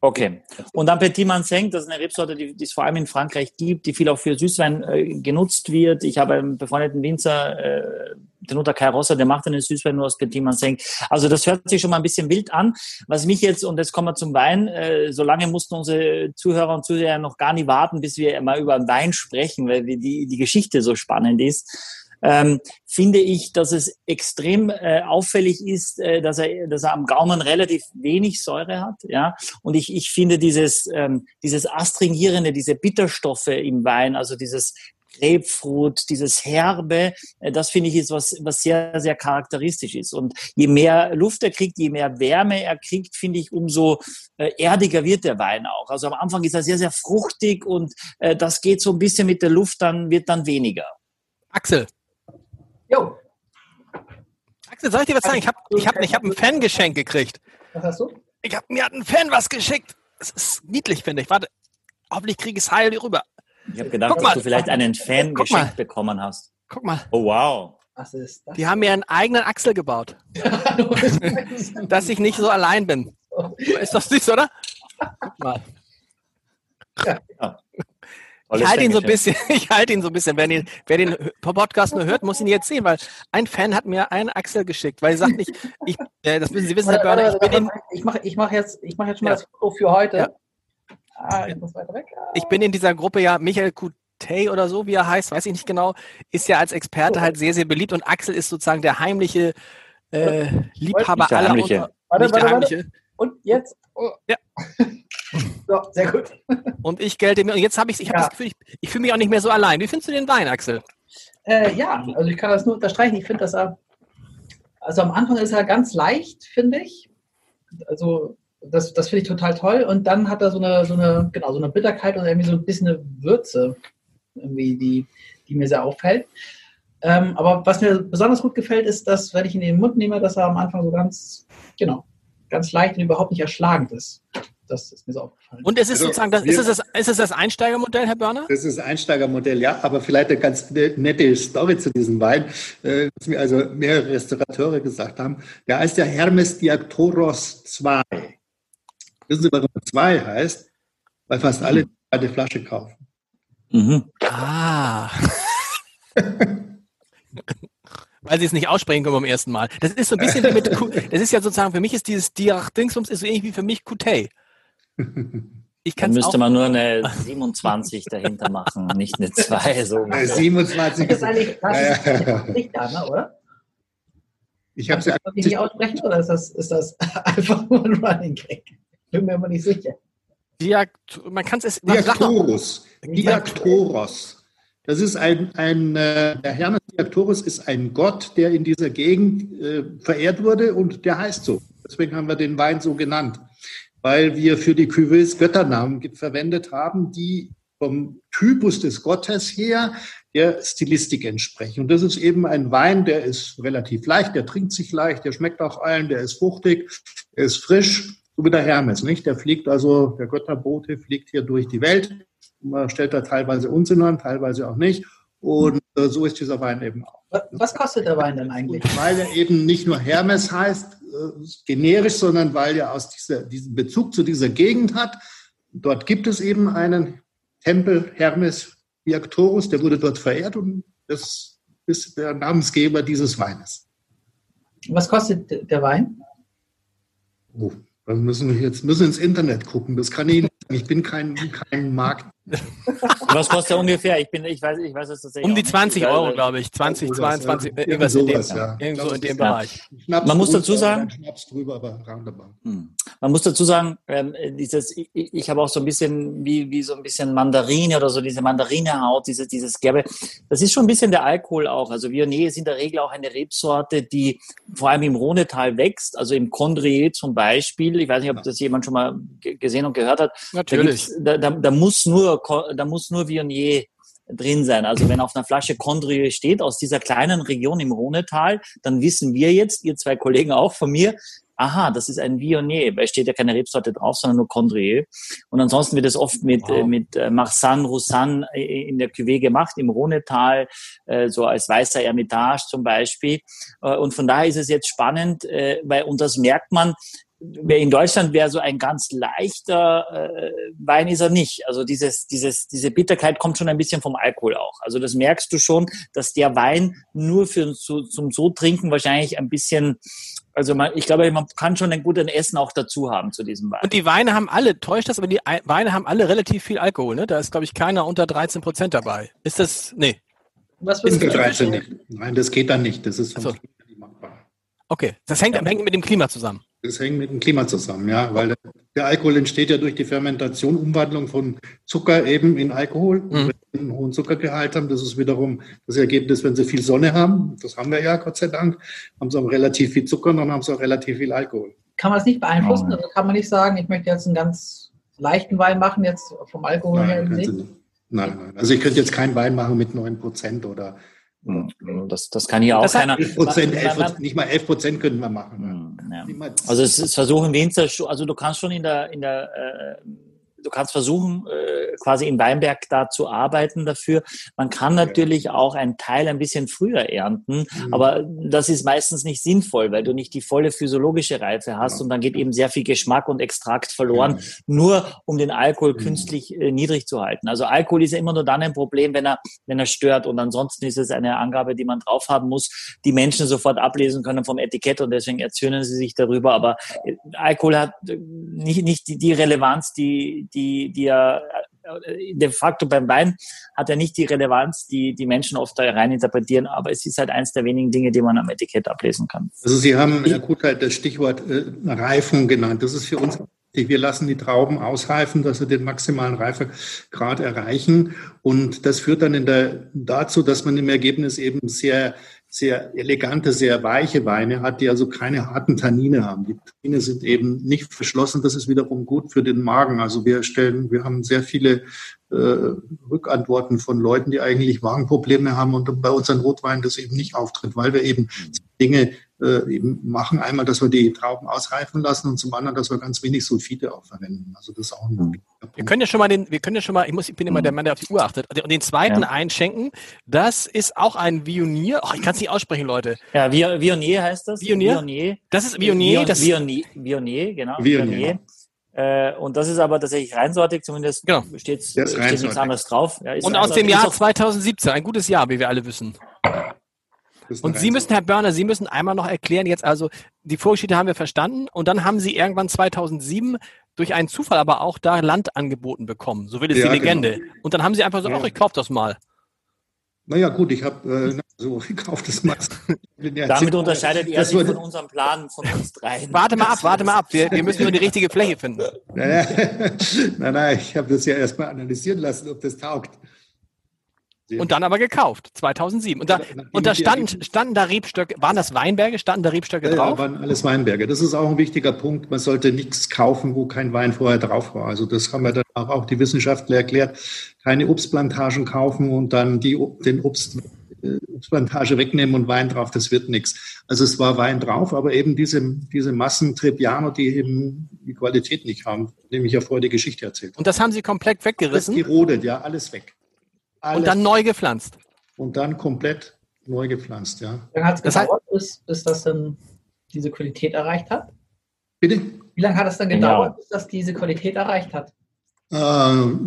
Okay. Und dann Petit Manseng, das ist eine Rebsorte, die, die es vor allem in Frankreich gibt, die viel auch für Süßwein äh, genutzt wird. Ich habe einen befreundeten Winzer, äh, den Uta Rossa, der macht einen Süßwein nur aus Petit Manseng. Also das hört sich schon mal ein bisschen wild an. Was mich jetzt, und jetzt kommen wir zum Wein, äh, so lange mussten unsere Zuhörer und Zuhörer noch gar nicht warten, bis wir mal über Wein sprechen, weil die, die Geschichte so spannend ist ähm, finde ich, dass es extrem äh, auffällig ist, äh, dass, er, dass er am Gaumen relativ wenig Säure hat. Ja? Und ich, ich finde dieses, ähm, dieses Astringierende, diese Bitterstoffe im Wein, also dieses Grapefruit, dieses Herbe, äh, das finde ich ist was, was sehr, sehr charakteristisch ist. Und je mehr Luft er kriegt, je mehr Wärme er kriegt, finde ich, umso äh, erdiger wird der Wein auch. Also am Anfang ist er sehr, sehr fruchtig und äh, das geht so ein bisschen mit der Luft, dann wird dann weniger. Axel, Jo. Axel, soll ich dir was sagen? Ich habe ich hab, ich hab ein Fangeschenk gekriegt. Was hast du? Ich hab, mir hat ein Fan was geschickt. Das ist niedlich, finde ich. Warte, hoffentlich kriege ich es heil rüber. Ich habe gedacht, dass du vielleicht einen Fan geschenkt bekommen hast. Guck mal. Oh, wow. Was ist das? Die haben mir einen eigenen Axel gebaut. dass ich nicht so allein bin. Ist doch süß, oder? Guck mal. Ja. Ich halte ihn so ein bisschen, ich halte ihn so ein bisschen. Wer den, wer den Podcast nur hört, muss ihn jetzt sehen, weil ein Fan hat mir einen Axel geschickt, weil er sagt nicht, ich, äh, das müssen Sie wissen, Herr Börner, ich bin in, ich mache ich mach jetzt, ich mach jetzt schon mal ja. das Foto für heute. Ja. Ah, ich muss weiter weg. Ah. Ich bin in dieser Gruppe ja, Michael Kutey oder so, wie er heißt, weiß ich nicht genau, ist ja als Experte oh. halt sehr, sehr beliebt und Axel ist sozusagen der heimliche äh, Liebhaber aller. Unter, warte, warte, warte. Und jetzt? Oh. Ja. So, sehr gut. Und ich gelte mir, und jetzt habe ich, ich habe ja. das Gefühl, ich, ich fühle mich auch nicht mehr so allein. Wie findest du den Wein, Axel? Äh, ja, also ich kann das nur unterstreichen. Ich finde, dass er, also am Anfang ist er ganz leicht, finde ich. Also das, das finde ich total toll. Und dann hat er so eine, so eine, genau, so eine Bitterkeit und irgendwie so ein bisschen eine Würze, irgendwie, die, die mir sehr auffällt. Ähm, aber was mir besonders gut gefällt, ist, dass, wenn ich ihn in den Mund nehme, dass er am Anfang so ganz, genau, ganz leicht und überhaupt nicht erschlagend ist. Das ist mir so aufgefallen. Und es ist also, sozusagen, das, ist, es das, ist es das Einsteigermodell, Herr Börner? Das ist das Einsteigermodell, ja, aber vielleicht eine ganz nette Story zu diesem Wein, äh, was mir also mehrere Restaurateure gesagt haben. Der heißt ja Hermes Diaktoros 2. Wissen Sie, warum er 2 heißt? Weil fast alle eine Flasche kaufen. Mhm. Ah. Weil sie es nicht aussprechen können beim ersten Mal. Das ist so ein bisschen wie mit, das ist ja sozusagen, für mich ist dieses Diach-Dingsbums ist so ähnlich wie für mich Kutei. Ich Dann müsste auch, man nur eine 27 dahinter machen, nicht eine 2. So. Äh, 27. Das ist eigentlich das Ja, ist ja, ja. nicht da, ne, oder? Ich habe sie wirklich nicht aussprechen oder ist das, ist das einfach nur ein Running Gag? Bin mir aber nicht sicher. Diak, man kann es, Diaktoros. Diaktoros. Das ist ein, ein äh, der Hermes Diaktoros ist ein Gott, der in dieser Gegend äh, verehrt wurde und der heißt so. Deswegen haben wir den Wein so genannt, weil wir für die Cuvées Götternamen verwendet haben, die vom Typus des Gottes her der Stilistik entsprechen. Und das ist eben ein Wein, der ist relativ leicht, der trinkt sich leicht, der schmeckt auch allen, der ist fruchtig, der ist frisch, so wie der Hermes, nicht? Der fliegt also, der Götterbote fliegt hier durch die Welt. Man stellt da teilweise Unsinn an, teilweise auch nicht. Und äh, so ist dieser Wein eben auch. Was, kostet der Wein denn eigentlich? Und weil er eben nicht nur Hermes heißt, äh, generisch, sondern weil er aus dieser, diesen Bezug zu dieser Gegend hat. Dort gibt es eben einen Tempel Hermes Diaktorus, der wurde dort verehrt und das ist der Namensgeber dieses Weines. Was kostet der Wein? Oh, da müssen wir jetzt müssen ins Internet gucken. Das kann ich nicht. Ich bin kein, kein Markt. Was kostet er ungefähr? Ich bin, ich weiß, ich weiß es tatsächlich. um die auch nicht. 20 Ich weiß, Euro, glaube ich. 20, Oder so, 22, ja. irgendwas in dem, ja. irgendwo in dem Bereich. Schnaps Man muss dazu sagen- Schnaps drüber. Hm. Man muss dazu sagen, ähm, dieses, ich, ich habe auch so ein bisschen wie, wie so ein bisschen Mandarine oder so diese Mandarinehaut, diese, dieses Gerbe. Das ist schon ein bisschen der Alkohol auch. Also Viognier ist in der Regel auch eine Rebsorte, die vor allem im Rhonetal wächst, also im Condrier zum Beispiel. Ich weiß nicht, ob das jemand schon mal ge- gesehen und gehört hat. Natürlich. da, da, da muss nur, Da muss nur Viognier drin sein. Also wenn auf einer Flasche Condrieu steht aus dieser kleinen Region im Rhonetal, dann wissen wir jetzt, ihr zwei Kollegen auch von mir, aha, das ist ein Viognier, weil steht ja keine Rebsorte drauf, sondern nur Condrieu. Und ansonsten wird es oft mit, Wow. äh, mit äh, Marsanne, Roussanne äh, in der Cuvée gemacht, im Rhonetal, äh, so als weißer Ermitage zum Beispiel. Äh, und von daher ist es jetzt spannend, äh, weil, und das merkt man, Wer in Deutschland wäre so ein ganz leichter äh, Wein ist er nicht. Also dieses, dieses, diese Bitterkeit kommt schon ein bisschen vom Alkohol auch. Also das merkst du schon, dass der Wein nur für so, zum so trinken wahrscheinlich ein bisschen, also man, ich glaube, man kann schon ein gutes Essen auch dazu haben zu diesem Wein. Und die Weine haben alle, täuscht das, aber die Ei- Weine haben alle relativ viel Alkohol, ne? Da ist, glaube ich, keiner unter 13 Prozent dabei. Ist das, nee. Was Unter du 13 nicht. Nein, das geht dann nicht. Das ist vom so. Nicht machbar. Okay. Das hängt, hängt mit dem Klima zusammen. Das hängt mit dem Klima zusammen, ja, weil der, Alkohol entsteht ja durch die Fermentation, Umwandlung von Zucker eben in Alkohol, Mhm. wenn wir einen hohen Zuckergehalt haben. Das ist wiederum das Ergebnis, wenn sie viel Sonne haben. Das haben wir ja, Gott sei Dank. Haben sie auch relativ viel Zucker und dann haben sie auch relativ viel Alkohol. Kann man das nicht beeinflussen? Also kann man nicht sagen, ich möchte jetzt einen ganz leichten Wein machen, jetzt vom Alkohol her Nein, See? nicht. nein, nein. Also ich könnte jetzt keinen Wein machen mit 9 Prozent oder Das, das kann hier auch Das hat- keiner. 11 Prozent, Man- 11 man- Prozent, nicht mal 11 Prozent könnten wir machen. Hm, ja. Also es, es versuchen schon- also du kannst schon in der, in der, äh, du kannst versuchen, äh, quasi in Weinberg da zu arbeiten dafür. Man kann natürlich auch einen Teil ein bisschen früher ernten, Mhm. aber das ist meistens nicht sinnvoll, weil du nicht die volle physiologische Reife hast Ja. und dann geht eben sehr viel Geschmack und Extrakt verloren, nur um den Alkohol Mhm. künstlich äh, niedrig zu halten. Also Alkohol ist ja immer nur dann ein Problem, wenn er, wenn er stört und ansonsten ist es eine Angabe, die man drauf haben muss, die Menschen sofort ablesen können vom Etikett und deswegen erzürnen sie sich darüber. Aber äh, Alkohol hat äh, nicht, nicht die, die Relevanz, die, die, die er äh, de facto beim Wein hat er nicht die Relevanz, die die Menschen oft da rein interpretieren, aber es ist halt eins der wenigen Dinge, die man am Etikett ablesen kann. Also Sie haben, Herr Kutheit, das Stichwort äh, Reifung genannt. Das ist für uns wichtig. Wir lassen die Trauben ausreifen, dass sie den maximalen Reifegrad erreichen. Und das führt dann der, dazu, dass man im Ergebnis eben sehr, sehr elegante, sehr weiche Weine hat, die also keine harten Tannine haben. Die Tannine sind eben nicht verschlossen. Das ist wiederum gut für den Magen. Also wir stellen, wir haben sehr viele äh, Rückantworten von Leuten, die eigentlich Magenprobleme haben und bei unseren Rotweinen das eben nicht auftritt, weil wir eben Dinge äh, eben machen. Einmal, dass wir die Trauben ausreifen lassen und zum anderen, dass wir ganz wenig Sulfite auch verwenden. Also das ist auch ein wichtiger Wir können ja schon mal den, wir können ja schon mal, ich muss, ich bin immer der Mann, der auf die Uhr achtet, und den zweiten Ja. einschenken. Das ist auch ein Vionier. Oh, ich kann es nicht aussprechen, Leute. Ja, Vi- Viognier heißt das. Viognier? Viognier. Das ist Vionier. Vion- Das, Viognier, Viognier, genau. Viognier. Äh, und das ist aber tatsächlich reinsortig, zumindest genau. steht, steht nichts anderes drauf. Ja, und aus dem Jahr 2017, ein gutes Jahr, wie wir alle wissen. Und Sie müssen, Herr Börner, Sie müssen einmal noch erklären, jetzt also, die Vorgeschichte haben wir verstanden und dann haben Sie irgendwann 2007 durch einen Zufall aber auch da Land angeboten bekommen. So will es ja, die Legende. Genau. Und dann haben Sie einfach so, ach, ja. ich kaufe das mal. Naja, gut, ich habe äh, so gekauft das mal. Damit unterscheidet er sich von unserem Plan von uns dreien. Warte mal ab, warte mal ab. Wir, wir müssen nur die richtige Fläche finden. Nein, nein, nein ich habe das ja erstmal analysieren lassen, ob das taugt. Und dann aber gekauft, 2007. Und da, und da standen, standen da Rebstöcke, waren das Weinberge, standen da Rebstöcke drauf? Ja, waren alles Weinberge. Das ist auch ein wichtiger Punkt. Man sollte nichts kaufen, wo kein Wein vorher drauf war. Also das haben wir dann auch, auch die Wissenschaftler erklärt. Keine Obstplantagen kaufen und dann die, den Obst, äh, Obstplantage wegnehmen und Wein drauf, das wird nichts. Also es war Wein drauf, aber eben diese, diese Massen Trebbiano, die eben die Qualität nicht haben, dem ich ja vorher die Geschichte erzählt Und das haben Sie komplett weggerissen? Das gerodet, ja, alles weg. Alles und dann neu gepflanzt. Und dann komplett neu gepflanzt, ja. Wie lange hat es gedauert, bis, bis das dann diese Qualität erreicht hat? Bitte? Wie lange hat es dann gedauert, ja. bis das diese Qualität erreicht hat? Äh,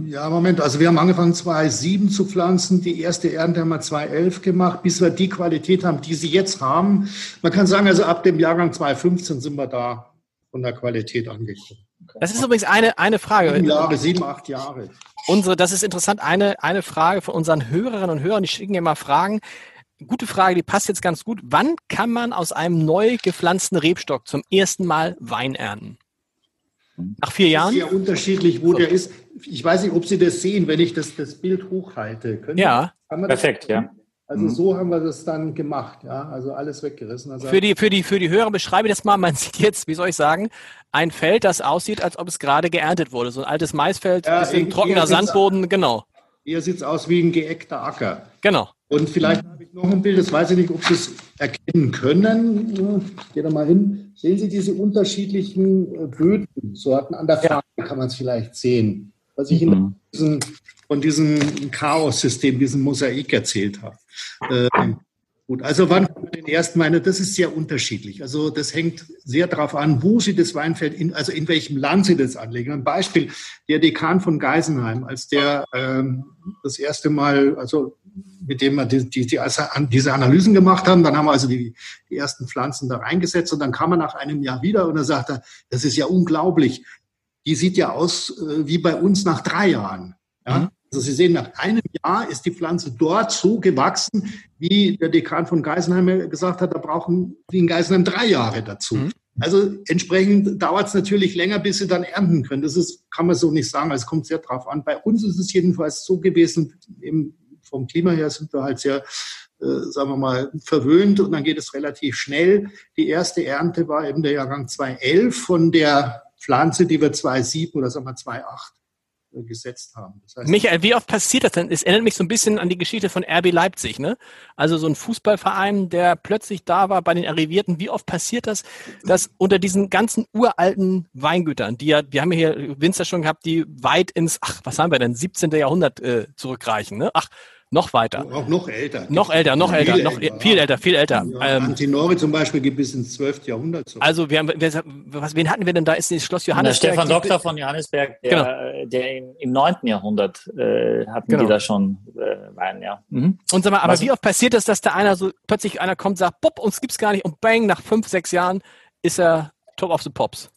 ja, Moment. Also wir haben angefangen 2007 zu pflanzen. Die erste Ernte haben wir 2011 gemacht, bis wir die Qualität haben, die sie jetzt haben. Man kann sagen, also ab dem Jahrgang 2015 sind wir da von der Qualität angekommen. Das ist übrigens eine, eine Frage. Sieben Jahre, sieben, acht Jahre. Unsere, das ist interessant, eine, eine Frage von unseren Hörerinnen und Hörern, die schicken immer Fragen. Gute Frage, die passt jetzt ganz gut. Wann kann man aus einem neu gepflanzten Rebstock zum ersten Mal Wein ernten? Nach vier Jahren? Das ist ja unterschiedlich, wo so. der ist. Ich weiß nicht, ob Sie das sehen, wenn ich das, das Bild hochhalte. Können ja, perfekt, ja. Also mhm. so haben wir das dann gemacht, ja, also alles weggerissen. Also für die, für die, für die Hörer beschreibe ich das mal. Man sieht jetzt, wie soll ich sagen, ein Feld, das aussieht, als ob es gerade geerntet wurde. So ein altes Maisfeld, ja, bisschen trockener Sandboden, genau. Hier sieht es aus wie ein geeckter Acker. Genau. Und vielleicht habe ich noch ein Bild, das weiß ich nicht, ob Sie es erkennen können. Ich gehe da mal hin. Sehen Sie diese unterschiedlichen äh, Bödensorten an der Farbe, ja. kann man es vielleicht sehen. Was ich mhm. in diesen von diesem Chaos-System, diesem Mosaik erzählt habe. Ähm, gut, also wann kann man den ersten meine, das ist sehr unterschiedlich. Also das hängt sehr darauf an, wo Sie das Weinfeld, in, also in welchem Land Sie das anlegen. Ein Beispiel, der Dekan von Geisenheim, als der ähm, das erste Mal, also mit dem wir die, die, die, diese Analysen gemacht haben, dann haben wir also die, die ersten Pflanzen da reingesetzt und dann kam er nach einem Jahr wieder und er sagte, das ist ja unglaublich. Die sieht ja aus äh, wie bei uns nach drei Jahren. Ja? Also Sie sehen, nach einem Jahr ist die Pflanze dort so gewachsen, wie der Dekan von Geisenheim gesagt hat, da brauchen die in Geisenheim drei Jahre dazu. Mhm. Also entsprechend dauert es natürlich länger, bis sie dann ernten können. Das ist, kann man so nicht sagen. Es kommt sehr drauf an. Bei uns ist es jedenfalls so gewesen, eben vom Klima her sind wir halt sehr, äh, sagen wir mal, verwöhnt und dann geht es relativ schnell. Die erste Ernte war eben der Jahrgang 2011 von der Pflanze, die wir 2007 oder sagen wir 2008 äh, gesetzt haben. Das heißt, Michael, wie oft passiert das denn? Es erinnert mich so ein bisschen an die Geschichte von RB Leipzig, ne? Also so ein Fußballverein, der plötzlich da war bei den Arrivierten. Wie oft passiert das, dass unter diesen ganzen uralten Weingütern, die ja, wir haben hier Winzer schon gehabt, die weit ins, ach, was haben wir denn, 17. Jahrhundert äh, zurückreichen, ne? Ach, noch weiter. Auch noch älter. Noch älter, noch älter, noch viel älter, viel älter. Ja, ähm, Antinori zum Beispiel geht bis ins 12. Jahrhundert zurück. Also wir haben, wer, was, wen hatten wir denn da? Ist das Schloss Johannesberg? Der Stefan Doktor von Johannesberg, der, genau. der im, im 9. Jahrhundert äh, hatten genau. die da schon äh, Wein, ja. Mhm. Und sag mal, aber was, wie oft passiert das, dass da einer so plötzlich einer kommt, sagt, Pop, uns gibt's gar nicht und bang, nach fünf, sechs Jahren ist er Top of the Pops.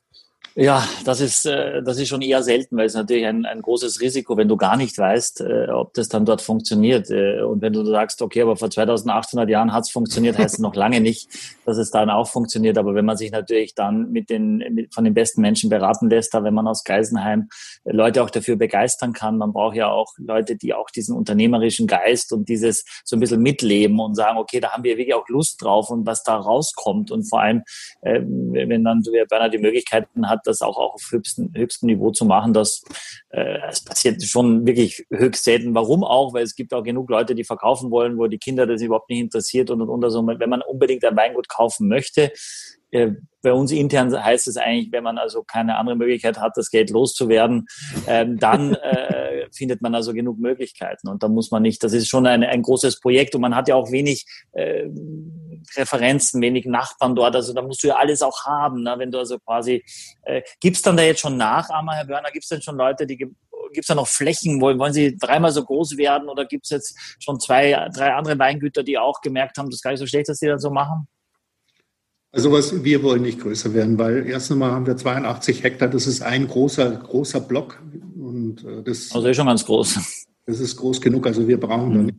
Ja, das ist, äh, das ist schon eher selten, weil es natürlich ein, ein großes Risiko, wenn du gar nicht weißt, äh, ob das dann dort funktioniert. Äh, und wenn du sagst, okay, aber vor 2800 Jahren hat es funktioniert, heißt es noch lange nicht, dass es dann auch funktioniert. Aber wenn man sich natürlich dann mit den, mit, von den besten Menschen beraten lässt, da wenn man aus Geisenheim Leute auch dafür begeistern kann, man braucht ja auch Leute, die auch diesen unternehmerischen Geist und dieses so ein bisschen mitleben und sagen, okay, da haben wir wirklich auch Lust drauf und was da rauskommt. Und vor allem, wenn dann der Bernhard die Möglichkeiten hat, das auch, auch auf höchstem, höchstem Niveau zu machen, das, äh, es passiert schon wirklich höchst selten. Warum auch? Weil es gibt auch genug Leute, die verkaufen wollen, wo die Kinder das überhaupt nicht interessiert und und und. Also wenn man unbedingt ein Weingut kaufen möchte, äh, bei uns intern heißt es eigentlich, wenn man also keine andere Möglichkeit hat, das Geld loszuwerden, ähm, dann äh, findet man also genug Möglichkeiten. Und da muss man nicht, das ist schon ein, ein großes Projekt und man hat ja auch wenig äh, Referenzen, wenig Nachbarn dort. Also da musst du ja alles auch haben, ne? wenn du also quasi, äh, gibt's dann da jetzt schon Nachahmer, Herr Börner, gibt's denn schon Leute, die, gibt's da noch Flächen, wollen, wollen sie dreimal so groß werden oder gibt's jetzt schon zwei, drei andere Weingüter, die auch gemerkt haben, das ist gar nicht so schlecht, dass die dann so machen? Also was, wir wollen nicht größer werden, weil erst einmal haben wir 82 Hektar, das ist ein großer, großer Block. Und äh, das also ist schon ganz groß. Das ist groß genug, also wir brauchen mhm. da nicht.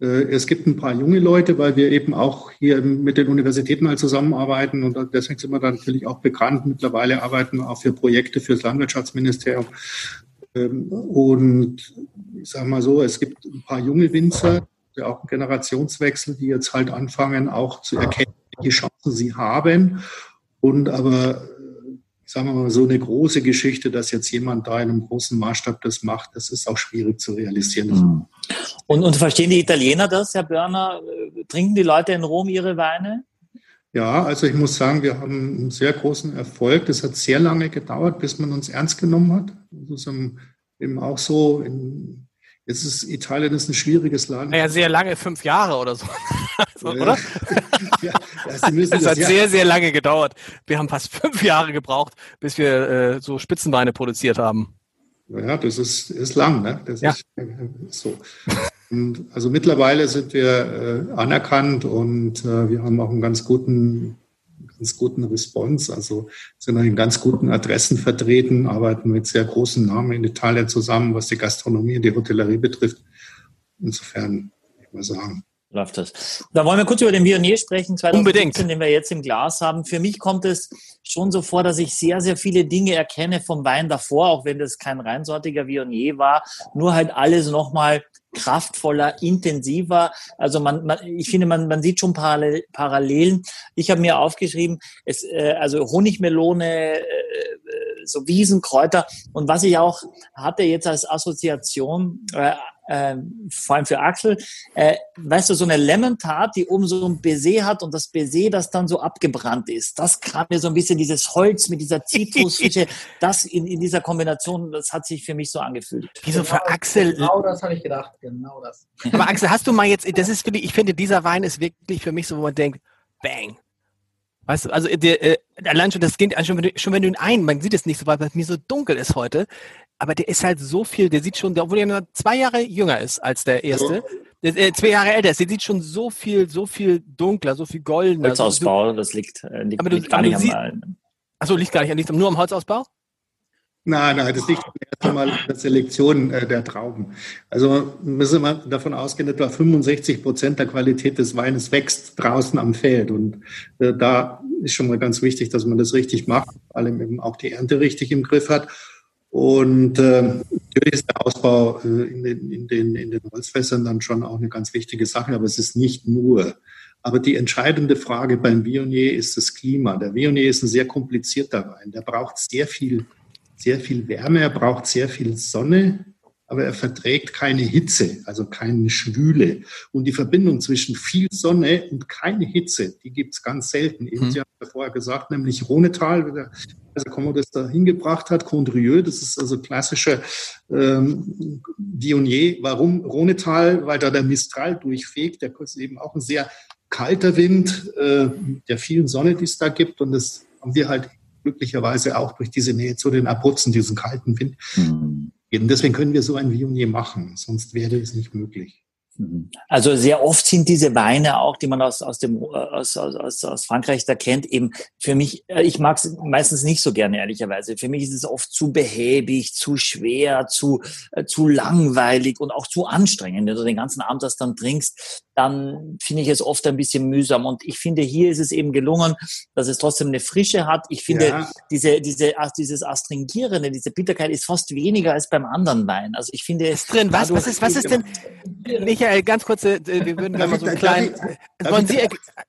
Äh, es gibt ein paar junge Leute, weil wir eben auch hier mit den Universitäten halt zusammenarbeiten und deswegen sind wir da natürlich auch bekannt. Mittlerweile arbeiten wir auch für Projekte fürs Landwirtschaftsministerium. Ähm, und ich sage mal so, es gibt ein paar junge Winzer, auch ein Generationswechsel, die jetzt halt anfangen, auch zu erkennen, welche Chancen sie haben. Und aber, sagen wir mal, so eine große Geschichte, dass jetzt jemand da in einem großen Maßstab das macht, das ist auch schwierig zu realisieren. Mhm. Und, und verstehen die Italiener das, Herr Börner? Trinken die Leute in Rom ihre Weine? Ja, also ich muss sagen, wir haben einen sehr großen Erfolg. Das hat sehr lange gedauert, bis man uns ernst genommen hat. Das ist eben auch so in Jetzt ist Italien ist ein schwieriges Land. Naja, sehr lange, fünf Jahre oder so. so ja, oder? ja, ja, das, das hat sehr, sehr lange gedauert. Wir haben fast fünf Jahre gebraucht, bis wir äh, so Spitzenweine produziert haben. Ja, das ist, ist lang, ne? Das ja. ist äh, so. Und also mittlerweile sind wir äh, anerkannt und äh, wir haben auch einen ganz guten ganz guten Response. Also sind in ganz guten Adressen vertreten, arbeiten mit sehr großen Namen in Italien zusammen, was die Gastronomie und die Hotellerie betrifft. Insofern, ich mal sagen. Läuft das. Da wollen wir kurz über den Vionier sprechen, 2017, den wir jetzt im Glas haben. Für mich kommt es schon so vor, dass ich sehr, sehr viele Dinge erkenne vom Wein davor, auch wenn das kein reinsortiger Vionier war. Nur halt alles nochmal kraftvoller, intensiver. Also man, man ich finde, man, man sieht schon Parallel, Parallelen. Ich habe mir aufgeschrieben, es, äh, also Honigmelone, äh, so Wiesenkräuter und was ich auch hatte jetzt als Assoziation, äh, äh, vor allem für Axel, äh, weißt du, so eine Lemon Tart, die oben so ein Baiser hat und das Baiser, das dann so abgebrannt ist. Das kam mir so ein bisschen dieses Holz mit dieser Zitrusfrische, das in, in dieser Kombination, das hat sich für mich so angefühlt. Wieso für genau, Axel? Genau das habe ich gedacht, genau das. Aber Axel, hast du mal jetzt, das ist wirklich, ich finde, dieser Wein ist wirklich für mich so, wo man denkt, bang, Weißt du, also der, äh, allein schon das geht schon schon wenn du ihn ein, man sieht es nicht so, weil es mir so dunkel ist heute, aber der ist halt so viel, der sieht schon, obwohl er nur zwei Jahre jünger ist als der erste, der, äh, zwei Jahre älter ist, der sieht schon so viel, so viel dunkler, so viel goldener. Holzausbau, das liegt, äh, liegt, aber du, liegt gar nicht am Achso, liegt gar nicht, liegt nur am Holzausbau? Nein, nein, das liegt erst einmal in der Selektion äh, der Trauben. Also müssen wir davon ausgehen, etwa 65 Prozent der Qualität des Weines wächst draußen am Feld. Und äh, da ist schon mal ganz wichtig, dass man das richtig macht, vor allem eben auch die Ernte richtig im Griff hat. Und äh, natürlich ist der Ausbau äh, in, den, in, den, in den Holzfässern dann schon auch eine ganz wichtige Sache, aber es ist nicht nur. Aber die entscheidende Frage beim Viognier ist das Klima. Der Viognier ist ein sehr komplizierter Wein. Der braucht sehr viel sehr viel Wärme, er braucht sehr viel Sonne, aber er verträgt keine Hitze, also keine Schwüle. Und die Verbindung zwischen viel Sonne und keine Hitze, die gibt es ganz selten. Mhm. Sie haben ja vorher gesagt, nämlich Rhonetal, der also Commodus da hingebracht hat, Condrieu, das ist also klassischer ähm, Viognier. Warum Rhonetal? Weil da der Mistral durchfegt, der ist eben auch ein sehr kalter Wind, äh, der vielen Sonne, die es da gibt. Und das haben wir halt glücklicherweise auch durch diese Nähe zu den Abruzzen, diesen kalten Wind. Mhm. Deswegen können wir so ein Viognier machen, sonst wäre es nicht möglich. Mhm. Also sehr oft sind diese Weine auch, die man aus, aus, dem, aus, aus, aus Frankreich da kennt, eben für mich, äh, ich mag es meistens nicht so gerne, ehrlicherweise. Für mich ist es oft zu behäbig, zu schwer, zu, äh, zu langweilig und auch zu anstrengend. Wenn du den ganzen Abend das dann trinkst, dann finde ich es oft ein bisschen mühsam. Und ich finde, hier ist es eben gelungen, dass es trotzdem eine Frische hat. Ich finde, ja. diese, diese, dieses Astringierende, diese Bitterkeit ist fast weniger als beim anderen Wein. Also ich finde es drin. Was, was ist, was ist denn, Michael, ganz kurz, äh, wir würden gerne mal so einen kleinen, wollen Sie,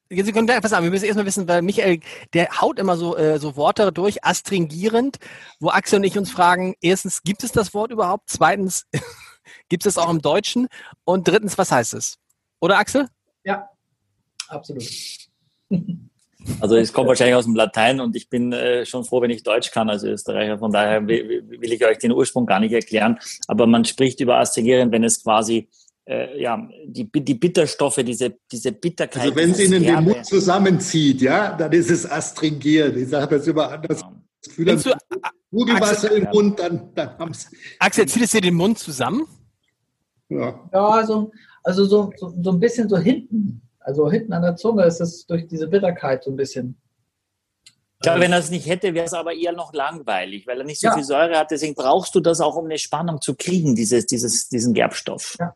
Sie können gleich was sagen. Wir müssen erstmal wissen, weil Michael, der haut immer so, äh, so Worte durch, astringierend, wo Axel und ich uns fragen, erstens, gibt es das Wort überhaupt? Zweitens, gibt es auch im Deutschen? Und drittens, was heißt es? Oder Axel? Ja, absolut. Also es kommt wahrscheinlich aus dem Latein und ich bin äh, schon froh, wenn ich Deutsch kann als Österreicher. Von daher will, will ich euch den Ursprung gar nicht erklären. Aber man spricht über Astringieren, wenn es quasi äh, ja, die, die Bitterstoffe, diese, diese Bitterkeit. Also wenn es Ihnen den Mund zusammenzieht, ja, dann ist es astringiert. Ich sage das immer anders. Ja. Das Gefühl, du, Kugelwasser im Mund, dann, dann haben Sie. Axel, zieht es dir den Mund zusammen? Ja. Ja, so, also so, so, so ein bisschen so hinten. Also hinten an der Zunge ist es durch diese Bitterkeit so ein bisschen. Ich glaube, wenn er es nicht hätte, wäre es aber eher noch langweilig, weil er nicht so ja. viel Säure hat. Deswegen brauchst du das auch, um eine Spannung zu kriegen, dieses, dieses, diesen Gerbstoff. Ja.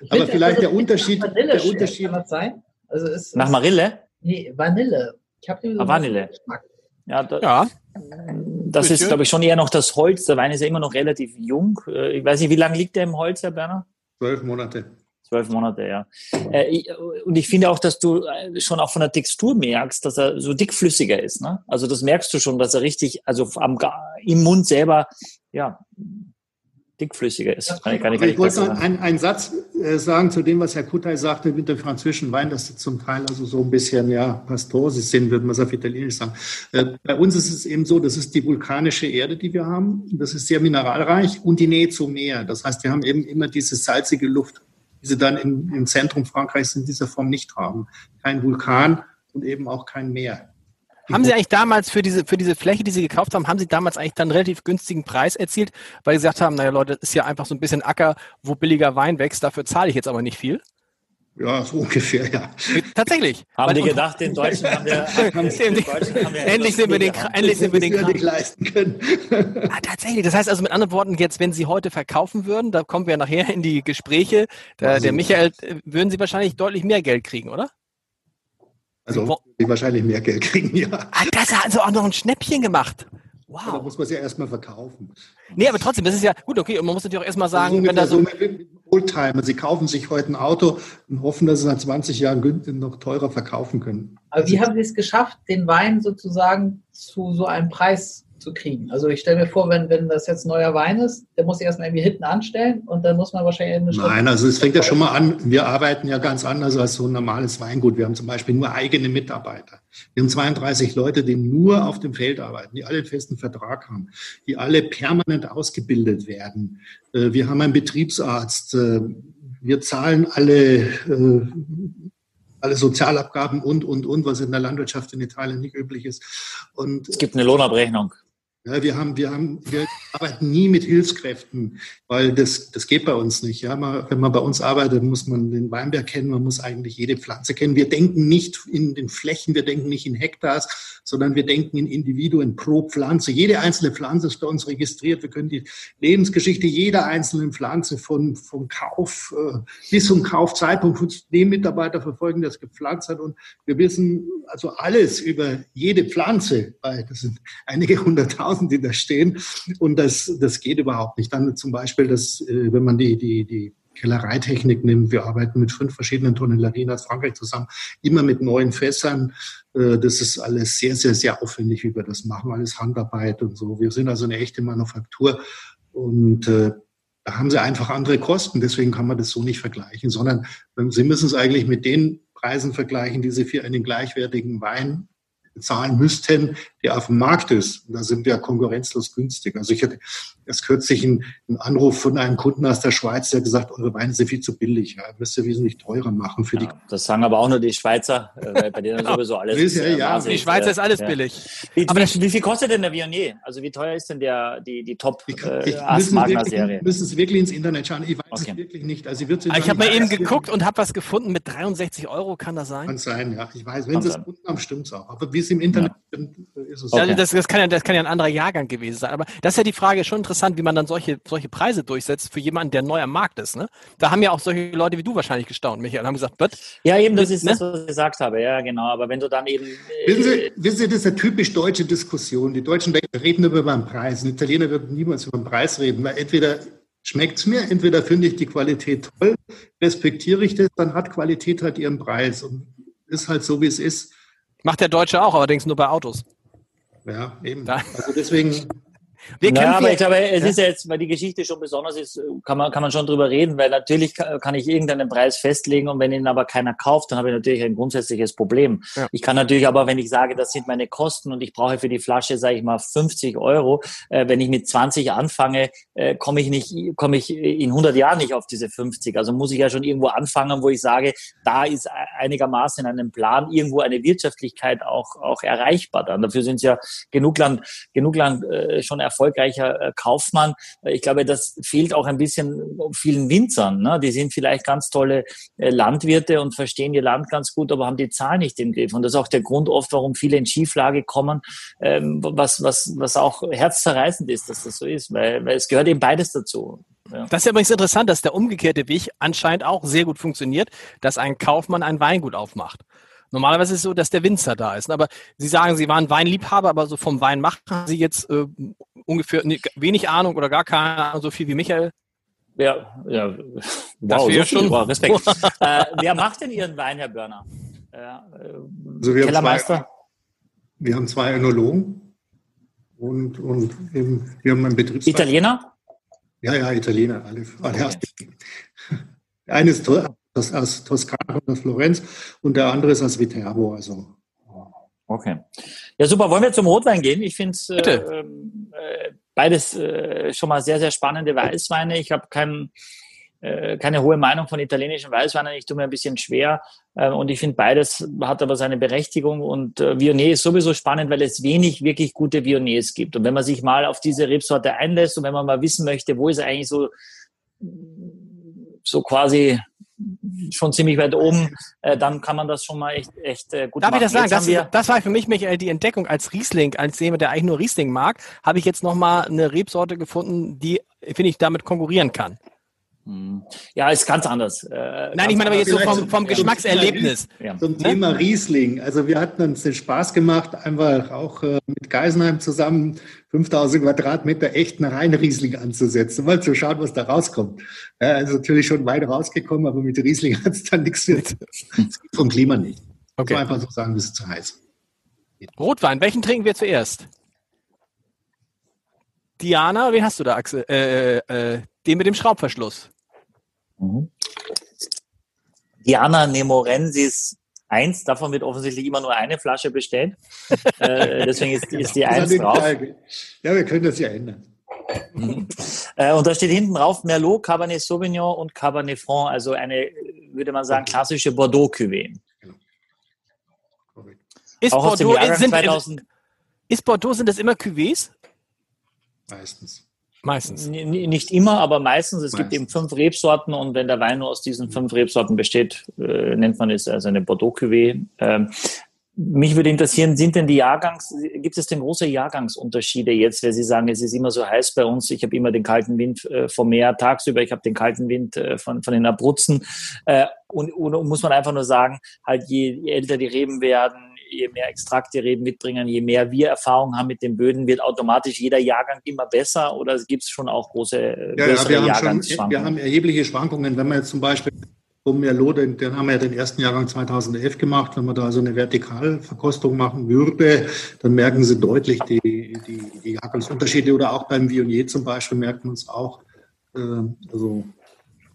Aber finde, vielleicht also, der Unterschied. Der Unterschied kann das sein? Also ist, Nach Marille? Nee, Vanille. Ich habe ah, Vanille. Ja, da, ja. Das ist, glaube ich, schon eher noch das Holz. Der Wein ist ja immer noch relativ jung. Äh, ich weiß nicht, wie lange liegt der im Holz, Herr Berner? Zwölf Monate. Zwölf Monate, ja. Äh, und ich finde auch, dass du äh, schon auch von der Textur merkst, dass er so dickflüssiger ist. Ne? Also das merkst du schon, dass er richtig, also am, im Mund selber, ja, dickflüssiger ist. Kann, kann ich, ich wollte noch einen, einen Satz äh, sagen zu dem, was Herr Kutai sagte mit dem französischen Wein, dass sie zum Teil also so ein bisschen ja Pastosis sind, würde man es auf Italienisch sagen. Äh, bei uns ist es eben so, das ist die vulkanische Erde, die wir haben. Das ist sehr mineralreich und die Nähe zum Meer. Das heißt, wir haben eben immer diese salzige Luft die sie dann im, im Zentrum Frankreichs in dieser Form nicht haben. Kein Vulkan und eben auch kein Meer. Haben Sie eigentlich damals für diese, für diese Fläche, die Sie gekauft haben, haben Sie damals eigentlich dann einen relativ günstigen Preis erzielt, weil Sie gesagt haben, naja Leute, das ist ja einfach so ein bisschen Acker, wo billiger Wein wächst, dafür zahle ich jetzt aber nicht viel? Ja, so ungefähr, ja. Tatsächlich. Haben die gedacht, den Deutschen haben wir, endlich sind wir den, endlich sind wir den Kram. nicht leisten können. ah, tatsächlich. Das heißt also mit anderen Worten, jetzt, wenn Sie heute verkaufen würden, da kommen wir nachher in die Gespräche, der, der Michael, würden Sie wahrscheinlich deutlich mehr Geld kriegen, oder? Also, die wahrscheinlich mehr Geld kriegen, ja. Ah, das hat also auch noch ein Schnäppchen gemacht. Wow. Da muss man es ja erstmal verkaufen. Nee, aber trotzdem, das ist ja gut, okay. Und man muss natürlich auch erstmal sagen, also wenn da so. Oldtimer, sie kaufen sich heute ein Auto und hoffen, dass sie nach 20 Jahren noch teurer verkaufen können. Aber wie haben Sie es geschafft, den Wein sozusagen zu so einem Preis zu kriegen. Also ich stelle mir vor, wenn, wenn das jetzt neuer Wein ist, der muss sich erstmal irgendwie hinten anstellen und dann muss man wahrscheinlich eine Stunde Nein, also es fängt ja schon mal an. Wir arbeiten ja ganz anders als so ein normales Weingut. Wir haben zum Beispiel nur eigene Mitarbeiter. Wir haben 32 Leute, die nur auf dem Feld arbeiten, die alle einen festen Vertrag haben, die alle permanent ausgebildet werden. Äh, wir haben einen Betriebsarzt. Äh, wir zahlen alle äh, alle Sozialabgaben und, und, und, was in der Landwirtschaft in Italien nicht üblich ist. Und, es gibt eine Lohnabrechnung. Ja, wir haben, wir haben, wir arbeiten nie mit Hilfskräften, weil das, das geht bei uns nicht. Ja, man, wenn man bei uns arbeitet, muss man den Weinberg kennen, man muss eigentlich jede Pflanze kennen. Wir denken nicht in den Flächen, wir denken nicht in Hektars, sondern wir denken in Individuen pro Pflanze. Jede einzelne Pflanze ist bei uns registriert. Wir können die Lebensgeschichte jeder einzelnen Pflanze von, vom Kauf äh, bis zum Kaufzeitpunkt von dem Mitarbeiter verfolgen, der es gepflanzt hat. Und wir wissen also alles über jede Pflanze, weil das sind einige hunderttausend Tausend, die da stehen. Und das, das geht überhaupt nicht. Dann zum Beispiel, dass, äh, wenn man die, die, die Kellereitechnik nimmt, wir arbeiten mit fünf verschiedenen Tonnellerien aus Frankreich zusammen, immer mit neuen Fässern. Äh, das ist alles sehr, sehr, sehr aufwendig, wie wir das machen, alles Handarbeit und so. Wir sind also eine echte Manufaktur und äh, da haben sie einfach andere Kosten, deswegen kann man das so nicht vergleichen, sondern sie müssen es eigentlich mit den Preisen vergleichen, die sie für einen gleichwertigen Wein bezahlen müssten, der auf dem Markt ist. Und da sind wir konkurrenzlos günstig. Also ich hatte erst kürzlich einen, einen Anruf von einem Kunden aus der Schweiz, der gesagt, eure Weine sind viel zu billig. Ja, müsst ihr wesentlich teurer machen für ja, die. Das sagen aber auch nur die Schweizer, äh, bei denen genau. sowieso alles. Ist, ja, ja. Die Schweizer ist alles billig. Wie, aber wie, wie, viel kostet denn der Viognier? Also wie teuer ist denn der, die, die Top äh, Asmagna-Serie? Ich müssen es wirklich ins Internet schauen. Ich weiß okay. es wirklich nicht. Also ich, ich habe mal eben geguckt und habe was gefunden mit 63 Euro. Kann das sein? Kann sein, ja. Ich weiß, wenn es unten am stimmt es auch. Aber wie es im Internet stimmt, ist es okay. Also das, das, kann ja, das kann ja ein anderer Jahrgang gewesen sein. Aber das ist ja die Frage schon interessant, wie man dann solche, solche Preise durchsetzt für jemanden, der neu am Markt ist. Ne? Da haben ja auch solche Leute wie du wahrscheinlich gestaunt, Michael, haben gesagt, was? Ja, eben, das ist ne? das, was ich gesagt habe. Ja, genau. Aber wenn du dann eben. Äh, wissen, Sie, wissen Sie, das ist eine typisch deutsche Diskussion. Die Deutschen reden über den Preis. Ein Italiener wird niemals über den Preis reden, weil entweder schmeckt es mir, entweder finde ich die Qualität toll, respektiere ich das, dann hat Qualität halt ihren Preis und ist halt so, wie es ist. Macht der Deutsche auch, allerdings nur bei Autos. Ja, eben. Da. Also deswegen. Wir naja, aber ich glaube, es ja? ist ja jetzt, weil die Geschichte schon besonders ist, kann man, kann man schon drüber reden, weil natürlich kann ich irgendeinen Preis festlegen und wenn ihn aber keiner kauft, dann habe ich natürlich ein grundsätzliches Problem. Ja. Ich kann natürlich aber, wenn ich sage, das sind meine Kosten und ich brauche für die Flasche, sage ich mal, 50 Euro, äh, wenn ich mit 20 anfange, äh, komme ich nicht, komme ich in 100 Jahren nicht auf diese 50. Also muss ich ja schon irgendwo anfangen, wo ich sage, da ist einigermaßen in einem Plan irgendwo eine Wirtschaftlichkeit auch, auch erreichbar dann. Dafür sind es ja genug Land, genug Land äh, schon erfolgreicher äh, Kaufmann. Ich glaube, das fehlt auch ein bisschen vielen Winzern. Ne? Die sind vielleicht ganz tolle äh, Landwirte und verstehen ihr Land ganz gut, aber haben die Zahl nicht im Griff. Und das ist auch der Grund oft, warum viele in Schieflage kommen, ähm, was, was, was auch herzzerreißend ist, dass das so ist, weil, weil es gehört eben beides dazu. Ja. Das ist ja übrigens interessant, dass der umgekehrte Weg anscheinend auch sehr gut funktioniert, dass ein Kaufmann ein Weingut aufmacht. Normalerweise ist es so, dass der Winzer da ist. Aber Sie sagen, Sie waren Weinliebhaber, aber so vom Wein machen Sie jetzt äh, ungefähr wenig Ahnung oder gar keine Ahnung, so viel wie Michael? Ja, ja. Wow, so schon. Wow, Respekt. äh, wer macht denn Ihren Wein, Herr Börner? Äh, also wir Kellermeister? Haben zwei, wir haben zwei Önologen und, und eben, wir haben einen Betriebsrat. Italiener? Ja, ja, Italiener. Alle, alle okay. Eines das aus Toskana oder Florenz und der andere ist aus Viterbo. Also. Okay. Ja, super. Wollen wir zum Rotwein gehen? Ich finde es äh, äh, beides äh, schon mal sehr, sehr spannende Weißweine. Ich habe kein, äh, keine hohe Meinung von italienischen Weißweinen. Ich tue mir ein bisschen schwer. Äh, und ich finde, beides hat aber seine Berechtigung. Und äh, Viognier ist sowieso spannend, weil es wenig wirklich gute Viogniers gibt. Und wenn man sich mal auf diese Rebsorte einlässt und wenn man mal wissen möchte, wo ist eigentlich so, so quasi schon ziemlich weit oben, äh, dann kann man das schon mal echt, echt äh, gut Darf machen. Darf ich das sagen? Das, das, war für mich, Michael, die Entdeckung als Riesling, als jemand, der eigentlich nur Riesling mag, habe ich jetzt nochmal eine Rebsorte gefunden, die, finde ich, damit konkurrieren kann. Hm. Ja, ist ganz anders. Äh, Nein, ich meine aber jetzt so vom, vom Geschmackserlebnis. Ja. Zum Thema Riesling. Also wir hatten uns den Spaß gemacht, einfach auch äh, mit Geisenheim zusammen 5000 Quadratmeter echten Rheinriesling anzusetzen, mal zu schauen, was da rauskommt. Ja, also natürlich schon weit rausgekommen, aber mit Riesling hat es dann nichts mit. vom Klima nicht. Okay. So einfach so sagen, es ist zu heiß. Rotwein, welchen trinken wir zuerst? Diana, wen hast du da, Axel? Äh, äh, äh den mit dem Schraubverschluss. Mhm. Diana Nemorensis 1, davon wird offensichtlich immer nur eine Flasche bestellt. äh, deswegen ist, ist die 1 drauf. Ja, wir können das ja ändern. Mhm. Äh, und da steht hinten drauf Merlot, Cabernet Sauvignon und Cabernet Franc, also eine, würde man sagen, klassische Bordeaux-Cuvée. Genau. Ist Auch Bordeaux, sind, 2000 ist Bordeaux, sind das immer Cuvées? Meistens. Meistens. nicht immer, aber meistens. Es meistens. gibt eben fünf Rebsorten und wenn der Wein nur aus diesen fünf Rebsorten besteht, äh, nennt man es also eine Bordeaux-Cuvée. Ähm, mich würde interessieren, sind denn die Jahrgangs, gibt es denn große Jahrgangsunterschiede jetzt, weil Sie sagen, es ist immer so heiß bei uns, ich habe immer den kalten Wind äh, vom Meer tagsüber, ich habe den kalten Wind äh, von, von den Abruzzen äh, und, und, muss man einfach nur sagen, halt je, je älter die Reben werden, je mehr Extrakte Reben mitbringen, je mehr wir Erfahrung haben mit den Böden, wird automatisch jeder Jahrgang immer besser oder gibt es schon auch große äh, ja, ja, wir, haben schon, wir haben erhebliche Schwankungen. Wenn man jetzt zum Beispiel um Merlot, den, den haben wir ja den ersten Jahrgang 2011 gemacht. Wenn man da so eine Vertikalverkostung machen würde, dann merken Sie deutlich die, die, die Jahrgangsunterschiede. Oder auch beim Viognier zum Beispiel merkt man es auch. Äh, also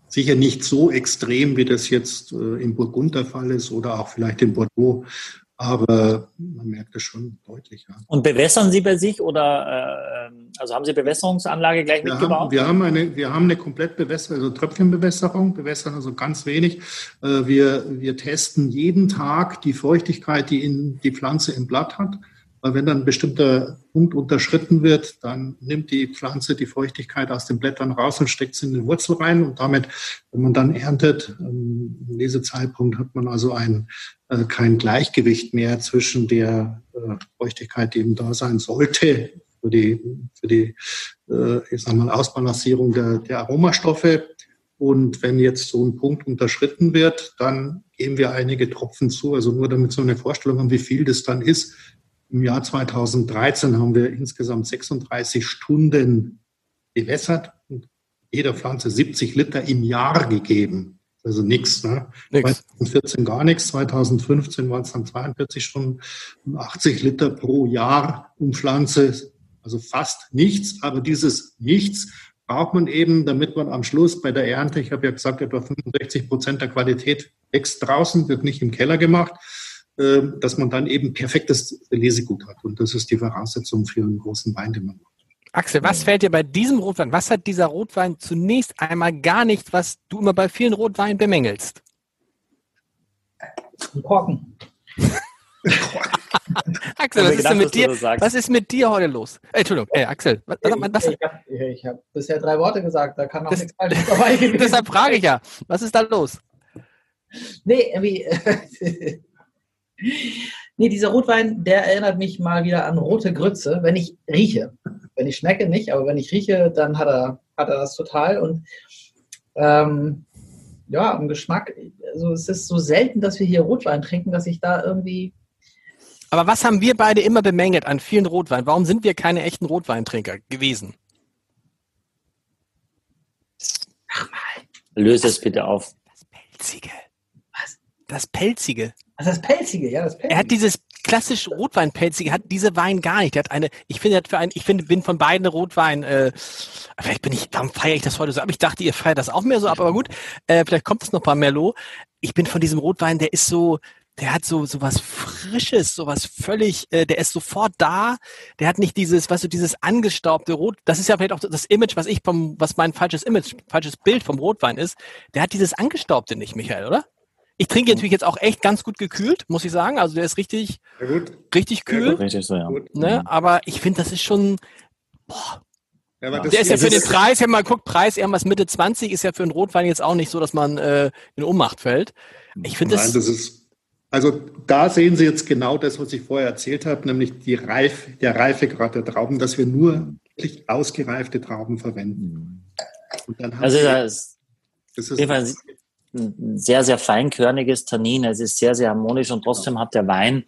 sicher nicht so extrem, wie das jetzt äh, im Burgund der Fall ist oder auch vielleicht in Bordeaux. Aber man merkt es schon deutlich. Ja. Und bewässern Sie bei sich oder äh, also haben Sie Bewässerungsanlage gleich wir mitgebaut? Haben, wir, haben eine, wir haben eine komplett Bewässerung, also Tröpfchenbewässerung, bewässern also ganz wenig. Äh, wir, wir testen jeden Tag die Feuchtigkeit, die in die Pflanze im Blatt hat. Weil wenn dann ein bestimmter Punkt unterschritten wird, dann nimmt die Pflanze die Feuchtigkeit aus den Blättern raus und steckt sie in den Wurzel rein. Und damit, wenn man dann erntet, ähm, in diesem Zeitpunkt hat man also ein, äh, kein Gleichgewicht mehr zwischen der äh, Feuchtigkeit, die eben da sein sollte, für die, für die äh, ich sag mal, Ausbalancierung der, der Aromastoffe. Und wenn jetzt so ein Punkt unterschritten wird, dann geben wir einige Tropfen zu. Also nur damit so eine Vorstellung haben, wie viel das dann ist. Im Jahr 2013 haben wir insgesamt 36 Stunden gewässert und jeder Pflanze 70 Liter im Jahr gegeben. Also nichts. Ne? 2014 gar nichts, 2015 waren es dann 42 Stunden und 80 Liter pro Jahr um Pflanze Also fast nichts, aber dieses Nichts braucht man eben, damit man am Schluss bei der Ernte, ich habe ja gesagt, etwa 65 Prozent der Qualität wächst draußen, wird nicht im Keller gemacht, dass man dann eben perfektes Lesegut hat. Und das ist die Voraussetzung für einen großen Wein, den man macht. Axel, was fällt dir bei diesem Rotwein, was hat dieser Rotwein zunächst einmal gar nicht, was du immer bei vielen Rotweinen bemängelst? Korken. Axel, was ist denn mit dir? Was ist mit dir heute los? Äh, Entschuldigung, äh, Axel. Was, was, ich, ich habe hab bisher drei Worte gesagt, da kann noch das, nichts Falsches dabei gewesen Deshalb frage ich ja, was ist da los? Nee, irgendwie. nee, dieser Rotwein, der erinnert mich mal wieder an rote Grütze, wenn ich rieche. Wenn ich schmecke, nicht, aber wenn ich rieche, dann hat er, hat er das total. Und ähm, ja, im Geschmack, also es ist so selten, dass wir hier Rotwein trinken, dass ich da irgendwie aber was haben wir beide immer bemängelt an vielen Rotweinen? Warum sind wir keine echten Rotweintrinker gewesen? Ach mal. Löse es bitte auf. Das Pelzige. Was? Das Pelzige. Also das Pelzige, ja, das Pelzige. Er hat dieses klassisch Rotweinpelzige, hat diese Wein gar nicht. Er hat eine, ich finde, für einen, ich finde, bin von beiden Rotwein, äh, vielleicht bin ich, warum feiere ich das heute so ab? Ich dachte, ihr feiert das auch mehr so ab, aber gut, äh, vielleicht kommt es noch bei Merlot. Ich bin von diesem Rotwein, der ist so, der hat so so was Frisches, so was völlig, äh, der ist sofort da. Der hat nicht dieses, weißt du, dieses angestaubte Rot. Das ist ja vielleicht auch das Image, was ich vom, was mein falsches Image, falsches Bild vom Rotwein ist. Der hat dieses angestaubte nicht, Michael, oder? Ich trinke natürlich jetzt auch echt ganz gut gekühlt, muss ich sagen. Also der ist richtig, richtig kühl. Richtig so, ja. Ne? Mhm. Aber ich finde, das ist schon, boah, ja, der ist ja für den Preis, wenn man guckt, Preis irgendwas Mitte 20 ist ja für einen Rotwein jetzt auch nicht so, dass man äh, in Ohnmacht fällt. Ich finde das, das ist also da sehen Sie jetzt genau das, was ich vorher erzählt habe, nämlich die Reif, der Reifegrad der Trauben, dass wir nur wirklich ausgereifte Trauben verwenden. also das, das ist ein sehr, sehr feinkörniges Tannin. Es ist sehr, sehr harmonisch und trotzdem hat der Wein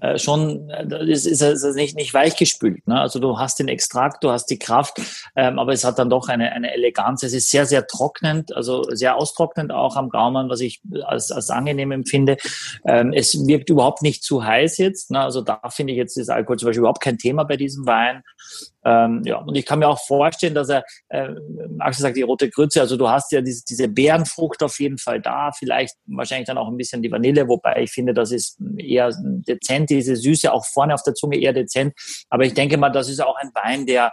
äh, schon, äh, ist, ist, ist nicht, nicht weichgespült. Ne? Also du hast den Extrakt, du hast die Kraft, ähm, aber es hat dann doch eine, eine Eleganz. Es ist sehr, sehr trocknend, also sehr austrocknend auch am Gaumen, was ich als, als angenehm empfinde. Ähm, es wirkt überhaupt nicht zu heiß jetzt. Ne? Also da finde ich jetzt ist Alkohol zum Beispiel überhaupt kein Thema bei diesem Wein. Ähm, ja, und ich kann mir auch vorstellen, dass er, äh, Axel sagt, die rote Grütze, also du hast ja diese, diese Beerenfrucht auf jeden Fall da, vielleicht wahrscheinlich dann auch ein bisschen die Vanille, wobei ich finde, das ist eher dezent, diese Süße auch vorne auf der Zunge eher dezent. Aber ich denke mal, das ist auch ein Wein, der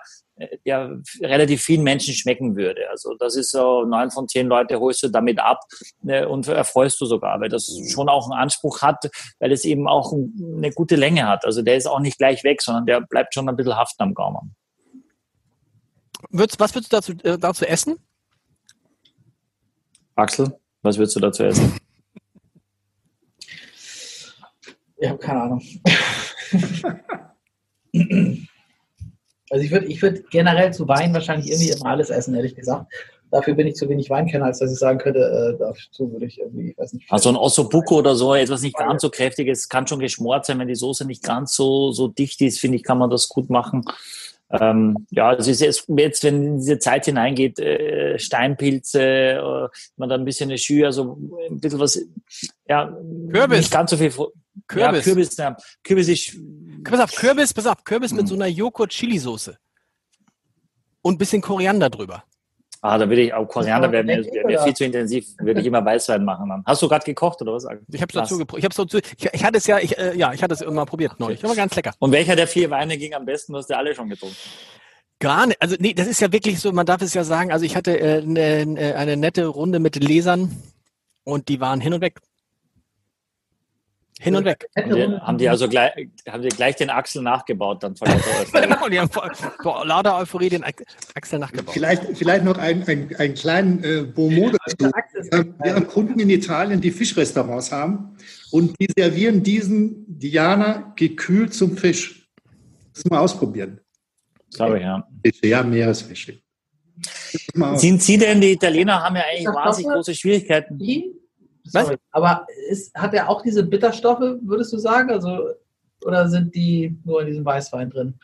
der relativ vielen Menschen schmecken würde. Also das ist so, neun von zehn Leute holst du damit ab ne, und erfreust du sogar, weil das schon auch einen Anspruch hat, weil es eben auch eine gute Länge hat. Also der ist auch nicht gleich weg, sondern der bleibt schon ein bisschen haften am Gaumen. was würdest du dazu, äh, dazu essen? Axel, was würdest du dazu essen? Ich habe keine Ahnung. also ich würde ich würd generell zu Wein wahrscheinlich irgendwie immer alles essen, ehrlich gesagt. Dafür bin ich zu wenig Weinkenner, als dass ich sagen könnte, äh, dazu würde ich irgendwie, ich weiß nicht. Also ein Ossobuco oder so, etwas nicht ganz so kräftiges, kann schon geschmort sein, wenn die Soße nicht ganz so, so dicht ist, finde ich, kann man das gut machen. Ähm, ja, es ist jetzt, jetzt, wenn in diese Zeit hineingeht, äh, Steinpilze, äh, man da ein bisschen eine Schü, also ein bisschen was, ja, Kürbis. nicht ganz so viel. Kürbis. Ja, Kürbis, ja, Kürbis ist. Pass auf, Kürbis, pass auf, Kürbis mit hm. so einer Joghurt-Chili-Soße. Und ein bisschen Koriander drüber. Ah, da würde ich auch Koriander wäre mir, wär mir viel zu intensiv, würde ich immer Weißwein machen dann. Hast du gerade gekocht oder was? Ich habe dazu ich habe dazu ich, ich hatte es ja ich, äh, ja, ich hatte es immer probiert neulich. War ganz lecker. Und welcher der vier Weine ging am besten? Du hast ja alle schon getrunken. Gar nicht. Also nee, das ist ja wirklich so, man darf es ja sagen, also ich hatte äh, eine, eine nette Runde mit Lesern und die waren hin und weg. Hin und weg. Haben die, haben die also gleich, haben die gleich den Axel nachgebaut dann von lauter genau, die haben vor, vor lauter Euphorie den Axel nachgebaut. Vielleicht, vielleicht noch einen, einen, einen kleinen äh, Beaumont dazu. Wir haben Kunden in Italien, die Fischrestaurants haben und die servieren diesen Diana gekühlt zum Fisch. Das mal ausprobieren. Glaube ich, ja. Ja, Meeresfische. Sind Sie denn, die Italiener haben ja eigentlich wahnsinnig große Schwierigkeiten. Was? Aber ist, hat er auch diese Bitterstoffe, würdest du sagen? Also, oder sind die nur in diesem Weißwein drin?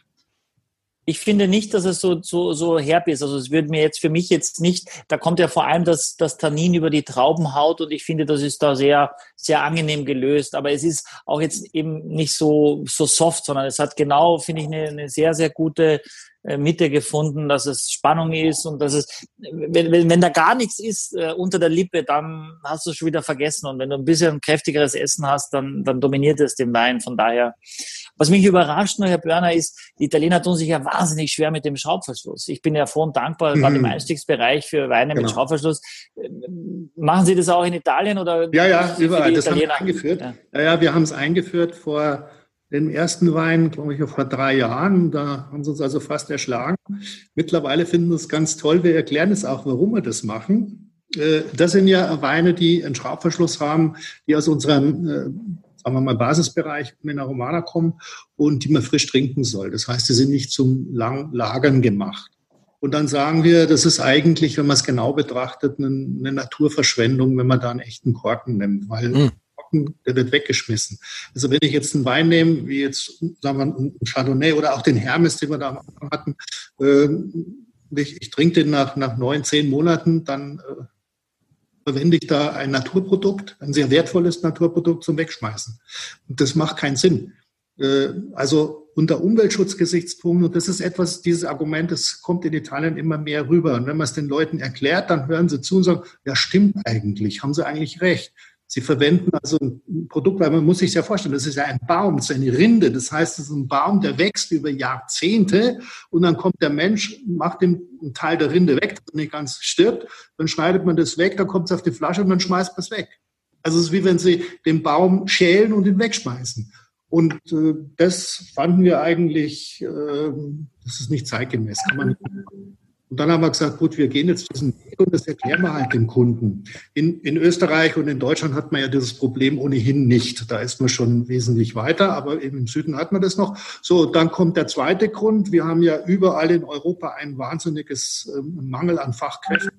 ich finde nicht, dass es so, so, so herb ist. Also es würde mir jetzt für mich jetzt nicht, da kommt ja vor allem das, das Tannin über die Traubenhaut und ich finde, das ist da sehr, sehr angenehm gelöst. Aber es ist auch jetzt eben nicht so, so soft, sondern es hat genau, finde ich, eine, eine sehr, sehr gute Mitte gefunden, dass es Spannung ist und dass es, wenn, wenn, wenn da gar nichts ist äh, unter der Lippe, dann hast du es schon wieder vergessen. Und wenn du ein bisschen kräftigeres Essen hast, dann, dann dominiert es den Wein. Von daher, was mich überrascht nur, Herr Börner, ist, die Italiener tun sich ja wahnsinnig schwer mit dem Schraubverschluss. Ich bin ja froh und dankbar, mhm. gerade im Einstiegsbereich für Weine genau. mit Schraubverschluss. Machen Sie das auch in Italien oder? Ja, ja, überall. Das haben wir eingeführt. Ja, ja, ja wir haben es eingeführt vor den ersten Wein, glaube ich, vor drei Jahren. Da haben sie uns also fast erschlagen. Mittlerweile finden wir es ganz toll. Wir erklären es auch, warum wir das machen. Äh, das sind ja Weine, die einen Schraubverschluss haben, die aus unserem, äh, sagen wir mal, Basisbereich Romana kommen und die man frisch trinken soll. Das heißt, sie sind nicht zum lang Lagern gemacht. Und dann sagen wir, das ist eigentlich, wenn man es genau betrachtet, eine, eine Naturverschwendung, wenn man da einen echten Korken nimmt, weil mhm. Korken, der wird weggeschmissen. Also wenn ich jetzt einen Wein nehme, wie jetzt, sagen wir, ein Chardonnay oder auch den Hermes, den wir da hatten, äh, ich, ich trinke den nach, nach neun, zehn Monaten, dann äh, verwende ich da ein Naturprodukt, ein sehr wertvolles Naturprodukt zum Wegschmeißen. Und das macht keinen Sinn. Äh, also unter Umweltschutzgesichtspunkten, und das ist etwas, dieses Argument, das kommt in Italien immer mehr rüber. Und wenn man es den Leuten erklärt, dann hören sie zu und sagen, ja, stimmt eigentlich, haben sie eigentlich recht. Sie verwenden also ein Produkt, weil man muss sich ja vorstellen, das ist ja ein Baum, das ist eine Rinde. Das heißt, es ist ein Baum, der wächst über Jahrzehnte und dann kommt der Mensch, macht den, einen Teil der Rinde weg, dass nicht ganz stirbt, dann schneidet man das weg, dann kommt es auf die Flasche und dann schmeißt man es weg. Also es ist wie wenn Sie den Baum schälen und ihn wegschmeißen. Und äh, das fanden wir eigentlich, äh, das ist nicht zeitgemäß, kann man nicht. Und dann haben wir gesagt, gut, wir gehen jetzt diesen Weg und das erklären wir halt dem Kunden. In, in Österreich und in Deutschland hat man ja dieses Problem ohnehin nicht. Da ist man schon wesentlich weiter, aber eben im Süden hat man das noch. So, dann kommt der zweite Grund. Wir haben ja überall in Europa ein wahnsinniges äh, Mangel an Fachkräften.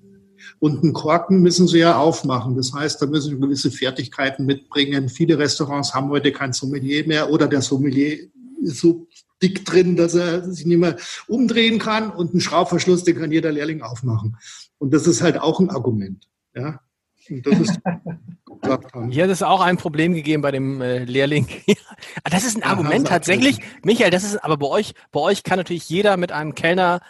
Und einen Korken müssen sie ja aufmachen. Das heißt, da müssen sie gewisse Fertigkeiten mitbringen. Viele Restaurants haben heute kein Sommelier mehr oder der Sommelier ist so dick drin, dass er sich nicht mehr umdrehen kann und einen Schraubverschluss, den kann jeder Lehrling aufmachen. Und das ist halt auch ein Argument. Ja. Und das ist Hier hat es auch ein Problem gegeben bei dem äh, Lehrling. das ist ein Argument tatsächlich. Michael, das ist aber bei euch, bei euch kann natürlich jeder mit einem Kellner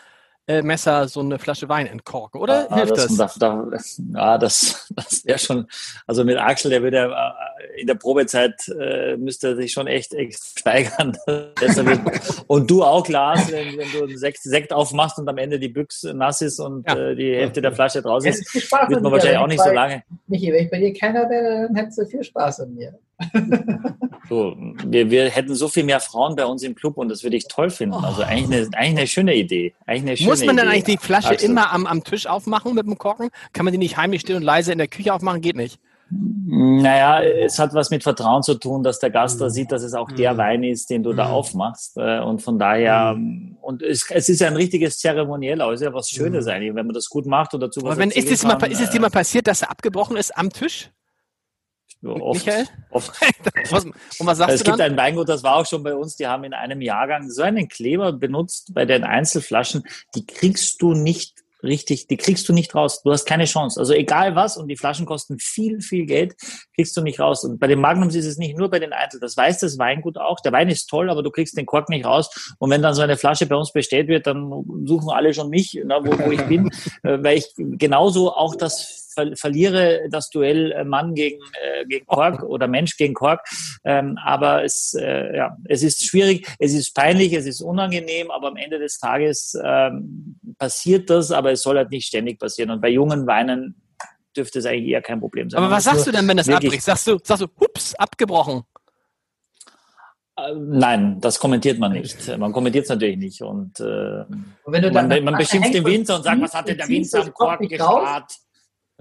äh, Messer so eine Flasche Wein entkorken, oder? Ah, Hilft das? das? Da, da, ja, das, das wäre schon, also mit Axel, der würde äh, in der Probezeit äh, müsste sich schon echt, echt steigern. und du auch, Lars, wenn, wenn du einen Sekt, Sekt aufmachst und am Ende die Büchse nass ist und ja. äh, die Hälfte der Flasche draußen ist, wird man wahrscheinlich auch nicht so lange. Michi, wenn ich bei dir keiner wäre, dann hättest du viel Spaß an mir. So, wir, wir hätten so viel mehr Frauen bei uns im Club und das würde ich toll finden. Also eigentlich eine, eigentlich eine schöne Idee. Eine schöne Muss man dann Idee. eigentlich die Flasche Absolut. immer am, am Tisch aufmachen mit dem Korken? Kann man die nicht heimlich still und leise in der Küche aufmachen? Geht nicht. Naja, es hat was mit Vertrauen zu tun, dass der Gast da sieht, dass es auch der mhm. Wein ist, den du da mhm. aufmachst. Äh, und von daher, mhm. und es, es ist ja ein richtiges Zeremoniell, aber es ist ja was Schönes eigentlich, wenn man das gut macht und dazu was Aber wenn, ist, es mal, ist es dir mal passiert, dass er abgebrochen ist am Tisch? Oft, Michael? Oft. und was sagst es du gibt ein Weingut, das war auch schon bei uns, die haben in einem Jahrgang so einen Kleber benutzt bei den Einzelflaschen, die kriegst du nicht richtig, die kriegst du nicht raus. Du hast keine Chance. Also egal was, und die Flaschen kosten viel, viel Geld, kriegst du nicht raus. Und bei den Magnums ist es nicht nur bei den Einzel. Das weiß das Weingut auch. Der Wein ist toll, aber du kriegst den Kork nicht raus. Und wenn dann so eine Flasche bei uns bestellt wird, dann suchen alle schon mich, na, wo, wo ich bin, äh, weil ich genauso auch das ver verliere das Duell äh, Mann gegen, äh, gegen Kork oder Mensch gegen Kork. Ähm, aber es, äh, ja, es ist schwierig, es ist peinlich, es ist unangenehm, aber am Ende des Tages ähm, passiert das, aber es soll halt nicht ständig passieren. Und bei jungen Weinen dürfte es eigentlich eher kein Problem sein. Aber was sagst du denn, wenn das abbricht? Sagst du, sagst du, hups, abgebrochen? Äh, nein, das kommentiert man nicht. Man kommentiert es natürlich nicht. Und, äh, und man, man beschimpft den Winzer und sagt, was hat denn der Winzer am Kork gespart?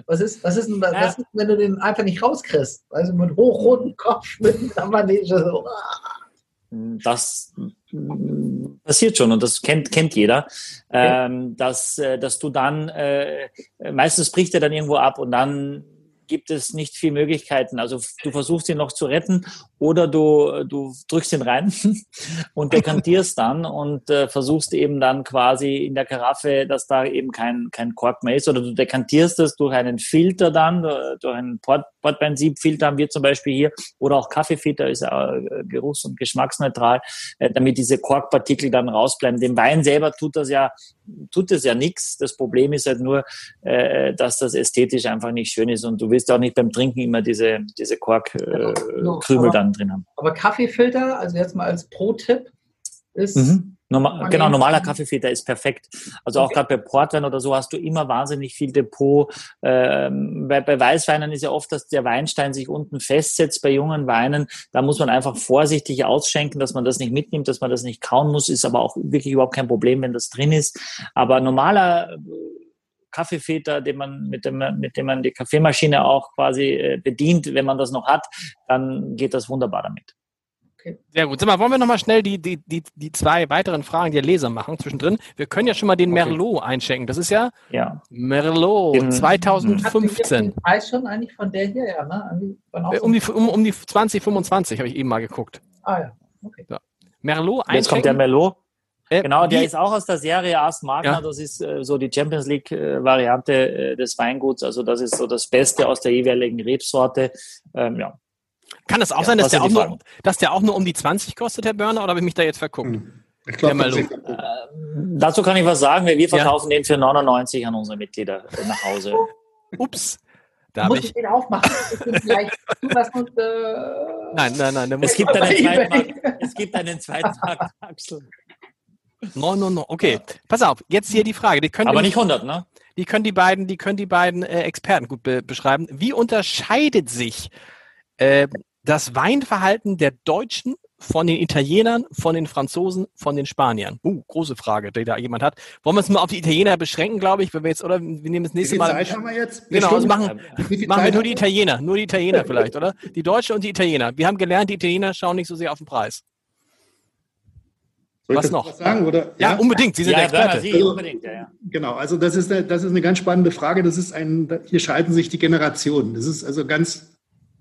Was ist, was ist, denn, ja. was ist, wenn du den einfach nicht rauskriegst? Also mit hochrotem Kopf, mit einer Manege so. Das passiert schon und das kennt, kennt jeder, okay. ähm, dass, äh, dass du dann, äh, meistens bricht er dann irgendwo ab und dann gibt es nicht viel Möglichkeiten. Also du versuchst ihn noch zu retten oder du, du drückst ihn rein und dekantierst dann und äh, versuchst eben dann quasi in der Karaffe, dass da eben kein, kein Kork mehr ist oder du dekantierst es durch einen Filter dann, äh, durch einen Port, Portbenzin-Filter haben wir zum Beispiel hier oder auch Kaffeefilter ist äh, geruchs- und geschmacksneutral, äh, damit diese Korkpartikel dann rausbleiben. Dem Wein selber tut das ja tut es ja nichts. Das Problem ist halt nur, äh, dass das ästhetisch einfach nicht schön ist und du willst auch nicht beim Trinken immer diese, diese Korkkrümel äh, genau. dann drin haben. Aber Kaffeefilter, also jetzt mal als Pro-Tipp, ist mhm. Normal, genau, normaler Kaffeefilter ist perfekt. Also auch okay. gerade bei Portwein oder so hast du immer wahnsinnig viel Depot. Ähm, bei, bei Weißweinen ist ja oft, dass der Weinstein sich unten festsetzt. Bei jungen Weinen, da muss man einfach vorsichtig ausschenken, dass man das nicht mitnimmt, dass man das nicht kauen muss. Ist aber auch wirklich überhaupt kein Problem, wenn das drin ist. Aber normaler Kaffeefilter, den man, mit, dem, mit dem man die Kaffeemaschine auch quasi äh, bedient, wenn man das noch hat, dann geht das wunderbar damit. Okay. Sehr gut. Sag mal, wollen wir nochmal schnell die, die, die, die zwei weiteren Fragen der Leser machen zwischendrin? Wir können ja schon mal den okay. Merlot einschenken. Das ist ja, ja. Merlot den, 2015. Den Preis schon eigentlich von der hier, ja, ne? Äh, um die, um, um die 2025 habe ich eben mal geguckt. Ah ja, okay. So. Merlot einschenken. Jetzt kommt der Merlot. Äh, genau, der ist auch aus der Serie Ast Magna. Ja. Das ist äh, so die Champions League äh, Variante äh, des Weinguts. Also das ist so das Beste aus der jeweiligen Rebsorte. Ähm, ja, kann das auch ja, sein, dass der auch, nur, dass der auch nur um die 20 kostet, Herr Börner, oder habe ich mich da jetzt verguckt? Hm. Ich glaub, äh, dazu kann ich was sagen. Wir verkaufen ja. den für 99 an unsere Mitglieder äh, nach Hause. Ups. Da muss ich den aufmachen. und, äh, nein, nein, nein. Es gibt, einen zweiten Markt, es gibt einen zweiten Markt, Axel. No, no, no. Okay, pass auf. Jetzt hier die Frage. Die können Aber nicht 100, ne? Die können die beiden, die können die beiden äh, Experten gut be beschreiben. Wie unterscheidet sich äh, das Weinverhalten der Deutschen von den Italienern, von den Franzosen, von den Spaniern? Uh, große Frage, die da jemand hat. Wollen wir es mal auf die Italiener beschränken, glaube ich, wenn wir jetzt, oder wir nehmen das nächste Mal. Zeit haben wir jetzt? Genau, also machen, machen wir nur die Italiener, nur die Italiener vielleicht, oder? Die Deutschen und die Italiener. Wir haben gelernt, die Italiener schauen nicht so sehr auf den Preis. Soll was noch? Was sagen, oder? Ja, ja, unbedingt. Sie sind ja, Experte. Sie, also, unbedingt, ja, ja. Genau, also das ist, eine, das ist eine ganz spannende Frage. Das ist ein, hier schalten sich die Generationen. Das ist also ganz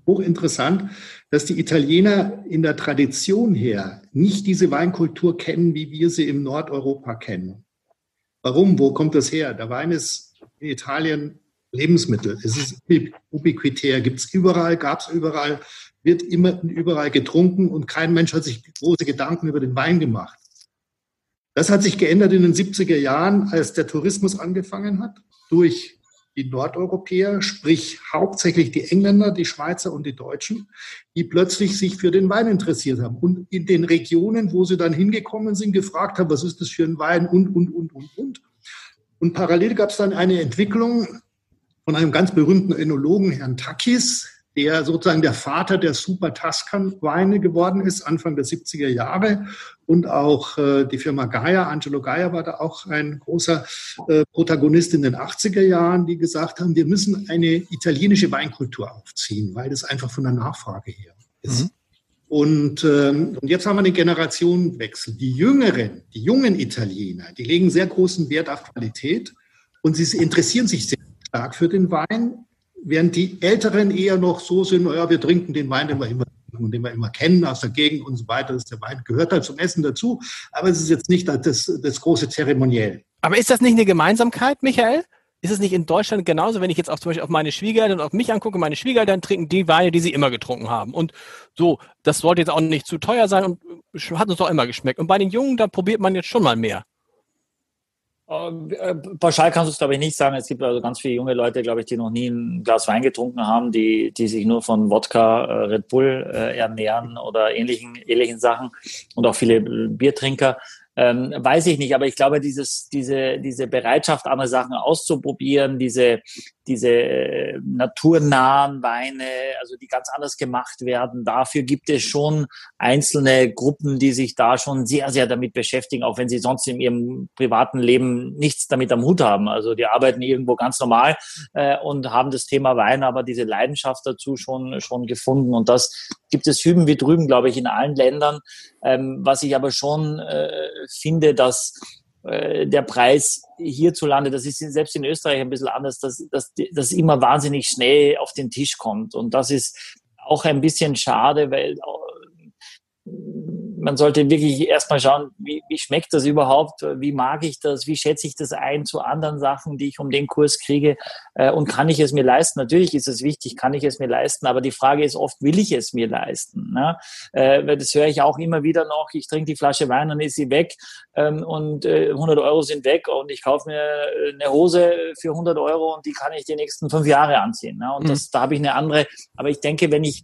hochinteressant, dass die Italiener in der Tradition her nicht diese Weinkultur kennen, wie wir sie im Nordeuropa kennen. Warum? Wo kommt das her? Der Wein ist in Italien Lebensmittel. Es ist ubiquitär, gibt es überall, gab es überall, wird immer überall getrunken und kein Mensch hat sich große Gedanken über den Wein gemacht. Das hat sich geändert in den 70er Jahren, als der Tourismus angefangen hat, durch die Nordeuropäer, sprich hauptsächlich die Engländer, die Schweizer und die Deutschen, die plötzlich sich für den Wein interessiert haben und in den Regionen, wo sie dann hingekommen sind, gefragt haben, was ist das für ein Wein und, und, und, und, und. Und parallel gab es dann eine Entwicklung von einem ganz berühmten Önologen, Herrn Takis, der sozusagen der Vater der Super Tuscan Weine geworden ist, Anfang der 70er Jahre. Und auch äh, die Firma Gaia, Angelo Gaia war da auch ein großer äh, Protagonist in den 80er Jahren, die gesagt haben, wir müssen eine italienische Weinkultur aufziehen, weil das einfach von der Nachfrage her ist. Mhm. Und, ähm, und jetzt haben wir den Generationenwechsel. Die Jüngeren, die jungen Italiener, die legen sehr großen Wert auf Qualität und sie interessieren sich sehr stark für den Wein, während die Älteren eher noch so sind, naja, wir trinken den Wein, den wir immer den wir immer kennen aus der Gegend und so weiter. Das der Wein gehört halt zum Essen dazu, aber es ist jetzt nicht das, das große Zeremoniell. Aber ist das nicht eine Gemeinsamkeit, Michael? Ist es nicht in Deutschland genauso, wenn ich jetzt auch zum Beispiel auf meine Schwiegereltern und auf mich angucke, meine Schwiegereltern trinken die Weine, die sie immer getrunken haben. Und so, das sollte jetzt auch nicht zu teuer sein und hat uns auch immer geschmeckt. Und bei den Jungen, da probiert man jetzt schon mal mehr. Äh, pauschal kannst du es, glaube ich, nicht sagen. Es gibt also ganz viele junge Leute, glaube ich, die noch nie ein Glas Wein getrunken haben, die, die sich nur von Wodka, äh, Red Bull äh, ernähren oder ähnlichen, ähnlichen Sachen und auch viele Biertrinker. Ähm, weiß ich nicht, aber ich glaube, dieses, diese, diese Bereitschaft, andere Sachen auszuprobieren, diese, diese äh, naturnahen Weine, also die ganz anders gemacht werden. Dafür gibt es schon einzelne Gruppen, die sich da schon sehr, sehr damit beschäftigen, auch wenn sie sonst in ihrem privaten Leben nichts damit am Hut haben. Also die arbeiten irgendwo ganz normal äh, und haben das Thema Wein, aber diese Leidenschaft dazu schon, schon gefunden. Und das gibt es hüben wie drüben, glaube ich, in allen Ländern. Ähm, was ich aber schon äh, finde, dass äh, der Preis hierzulande, das ist selbst in Österreich ein bisschen anders, dass, dass das immer wahnsinnig schnell auf den Tisch kommt. Und das ist auch ein bisschen schade, weil man sollte wirklich erstmal schauen, wie, wie schmeckt das überhaupt, wie mag ich das, wie schätze ich das ein zu anderen Sachen, die ich um den Kurs kriege äh, und kann ich es mir leisten? Natürlich ist es wichtig, kann ich es mir leisten, aber die Frage ist oft, will ich es mir leisten? Ne? Äh, das höre ich auch immer wieder noch, ich trinke die Flasche Wein, dann ist sie weg ähm, und äh, 100 Euro sind weg und ich kaufe mir eine Hose für 100 Euro und die kann ich die nächsten fünf Jahre anziehen. Ne? Und mhm. das, da habe ich eine andere, aber ich denke, wenn ich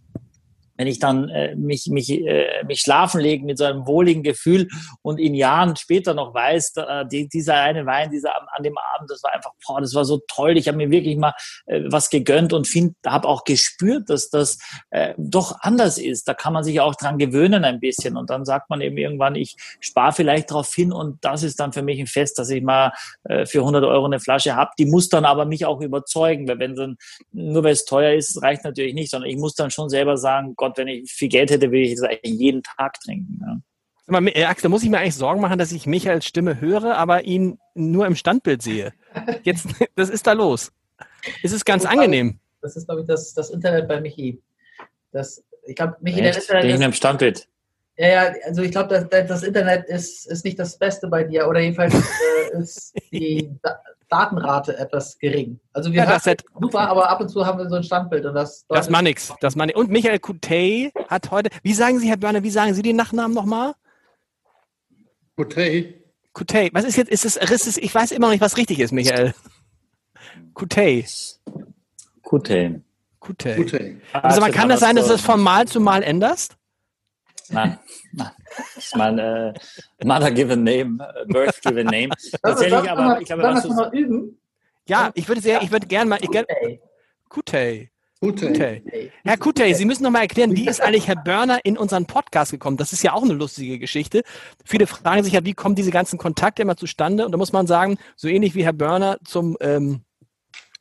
wenn ich dann äh, mich, mich, äh, mich schlafen lege mit so einem wohligen Gefühl und in Jahren später noch weiß, äh, die, dieser eine Wein, dieser an, dem Abend, das war einfach, boah, das war so toll. Ich habe mir wirklich mal äh, was gegönnt und habe auch gespürt, dass das äh, doch anders ist. Da kann man sich auch dran gewöhnen ein bisschen und dann sagt man eben irgendwann, ich spare vielleicht darauf hin und das ist dann für mich ein Fest, dass ich mal äh, für 100 Euro eine Flasche habe. Die muss dann aber mich auch überzeugen, weil wenn dann nur weil es teuer ist, reicht natürlich nicht, sondern ich muss dann schon selber sagen, Gott, wenn ich viel Geld hätte, würde ich das eigentlich jeden Tag trinken. Ja. Mal, äh, Axel, da muss ich mir eigentlich Sorgen machen, dass ich Michaels Stimme höre, aber ihn nur im Standbild sehe. Jetzt, das ist da los. Es ist ganz das angenehm. das ist, glaube ich, das, das Internet bei Michi. Das, ich glaube, Michi, Echt? der Internet. Ist, im Standbild. Ja, ja, also ich glaube, das, das Internet ist, ist nicht das Beste bei dir oder jedenfalls äh, ist die Datenrate etwas gering. Also wir ja, das haben super, aber ab und zu haben wir so ein Standbild und das. Das macht nichts. Das macht Und Michael Kutey hat heute. Wie sagen Sie, Herr Börner, wie sagen Sie den Nachnamen nochmal? Kutey. Kutey. Was ist jetzt? Ist es, ist es, ich weiß immer noch nicht, was richtig ist, Michael. Kutey. Kutey. Kutey. Also man kann das sein, dass du es von Mal zu Mal änderst? Nein, nein. Das ist mein äh, Mother given name, äh, birth given name. Tatsächlich, aber mal, ich glaube, was du mal üben. Ja, ich würde sehr, ich würde gerne mal. Ich gern, Kutey. Kutey. Herr Kutey, Sie müssen noch mal erklären, wie ist eigentlich Herr Börner in unseren Podcast gekommen? Das ist ja auch eine lustige Geschichte. Viele fragen sich ja, wie kommen diese ganzen Kontakte immer zustande? Und da muss man sagen, so ähnlich wie Herr Börner zum ähm,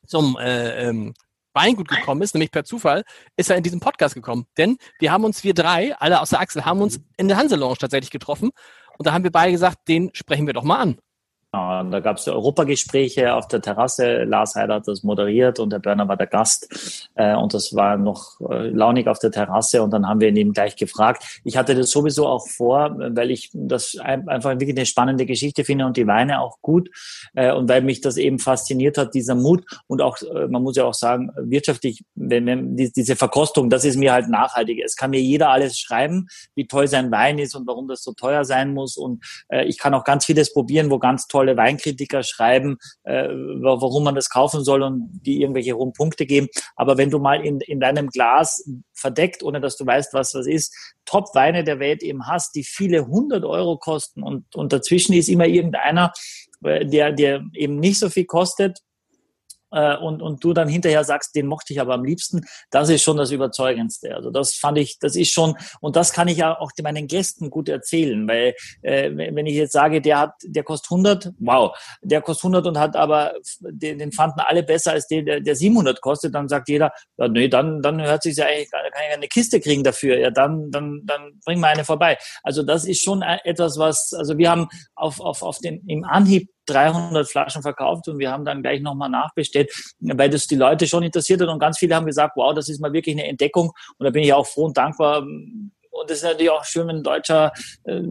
zum äh, ähm, Weingut gekommen ist, nämlich per Zufall, ist er in diesen Podcast gekommen. Denn wir haben uns, wir drei, alle außer Axel, haben uns in der Hanse Lounge tatsächlich getroffen. Und da haben wir beide gesagt, den sprechen wir doch mal an. Da gab es Europagespräche auf der Terrasse. Lars Heider hat das moderiert und der Börner war der Gast. Äh, und das war noch äh, launig auf der Terrasse. Und dann haben wir ihn eben gleich gefragt. Ich hatte das sowieso auch vor, weil ich das einfach wirklich eine spannende Geschichte finde und die Weine auch gut. Äh, und weil mich das eben fasziniert hat, dieser Mut. Und auch, man muss ja auch sagen, wirtschaftlich, wenn, wenn diese Verkostung, das ist mir halt nachhaltig. Es kann mir jeder alles schreiben, wie toll sein Wein ist und warum das so teuer sein muss. Und ich kann auch ganz vieles probieren, wo ganz toll tolle Weinkritiker schreiben, äh, warum man das kaufen soll und die irgendwelche hohen Punkte geben. Aber wenn du mal in, in deinem Glas verdeckt, ohne dass du weißt, was was ist, Top-Weine der Welt eben hast, die viele hundert Euro kosten und, und dazwischen ist immer irgendeiner, äh, der, der eben nicht so viel kostet, äh, und, und du dann hinterher sagst, den mochte ich aber am liebsten, das ist schon das Überzeugendste. Also das fand ich, das ist schon, und das kann ich ja auch meinen Gästen gut erzählen, weil äh, wenn ich jetzt sage, der hat, der kostet 100, wow, der kostet 100 und hat aber, den, den fanden alle besser als den, der, der 700 kostet, dann sagt jeder, ja, nee, dann, dann hört sich ja eigentlich, kann ich eine Kiste kriegen dafür, ja, dann, dann, dann bring mal eine vorbei. Also das ist schon etwas, was, also wir haben auf, auf, auf den, im Anhieb 300 Flaschen verkauft und wir haben dann gleich nochmal nachbestellt, weil das die Leute schon interessiert hat und ganz viele haben gesagt, wow, das ist mal wirklich eine Entdeckung und da bin ich auch froh und dankbar, und es ist natürlich auch schön, wenn ein Deutscher äh,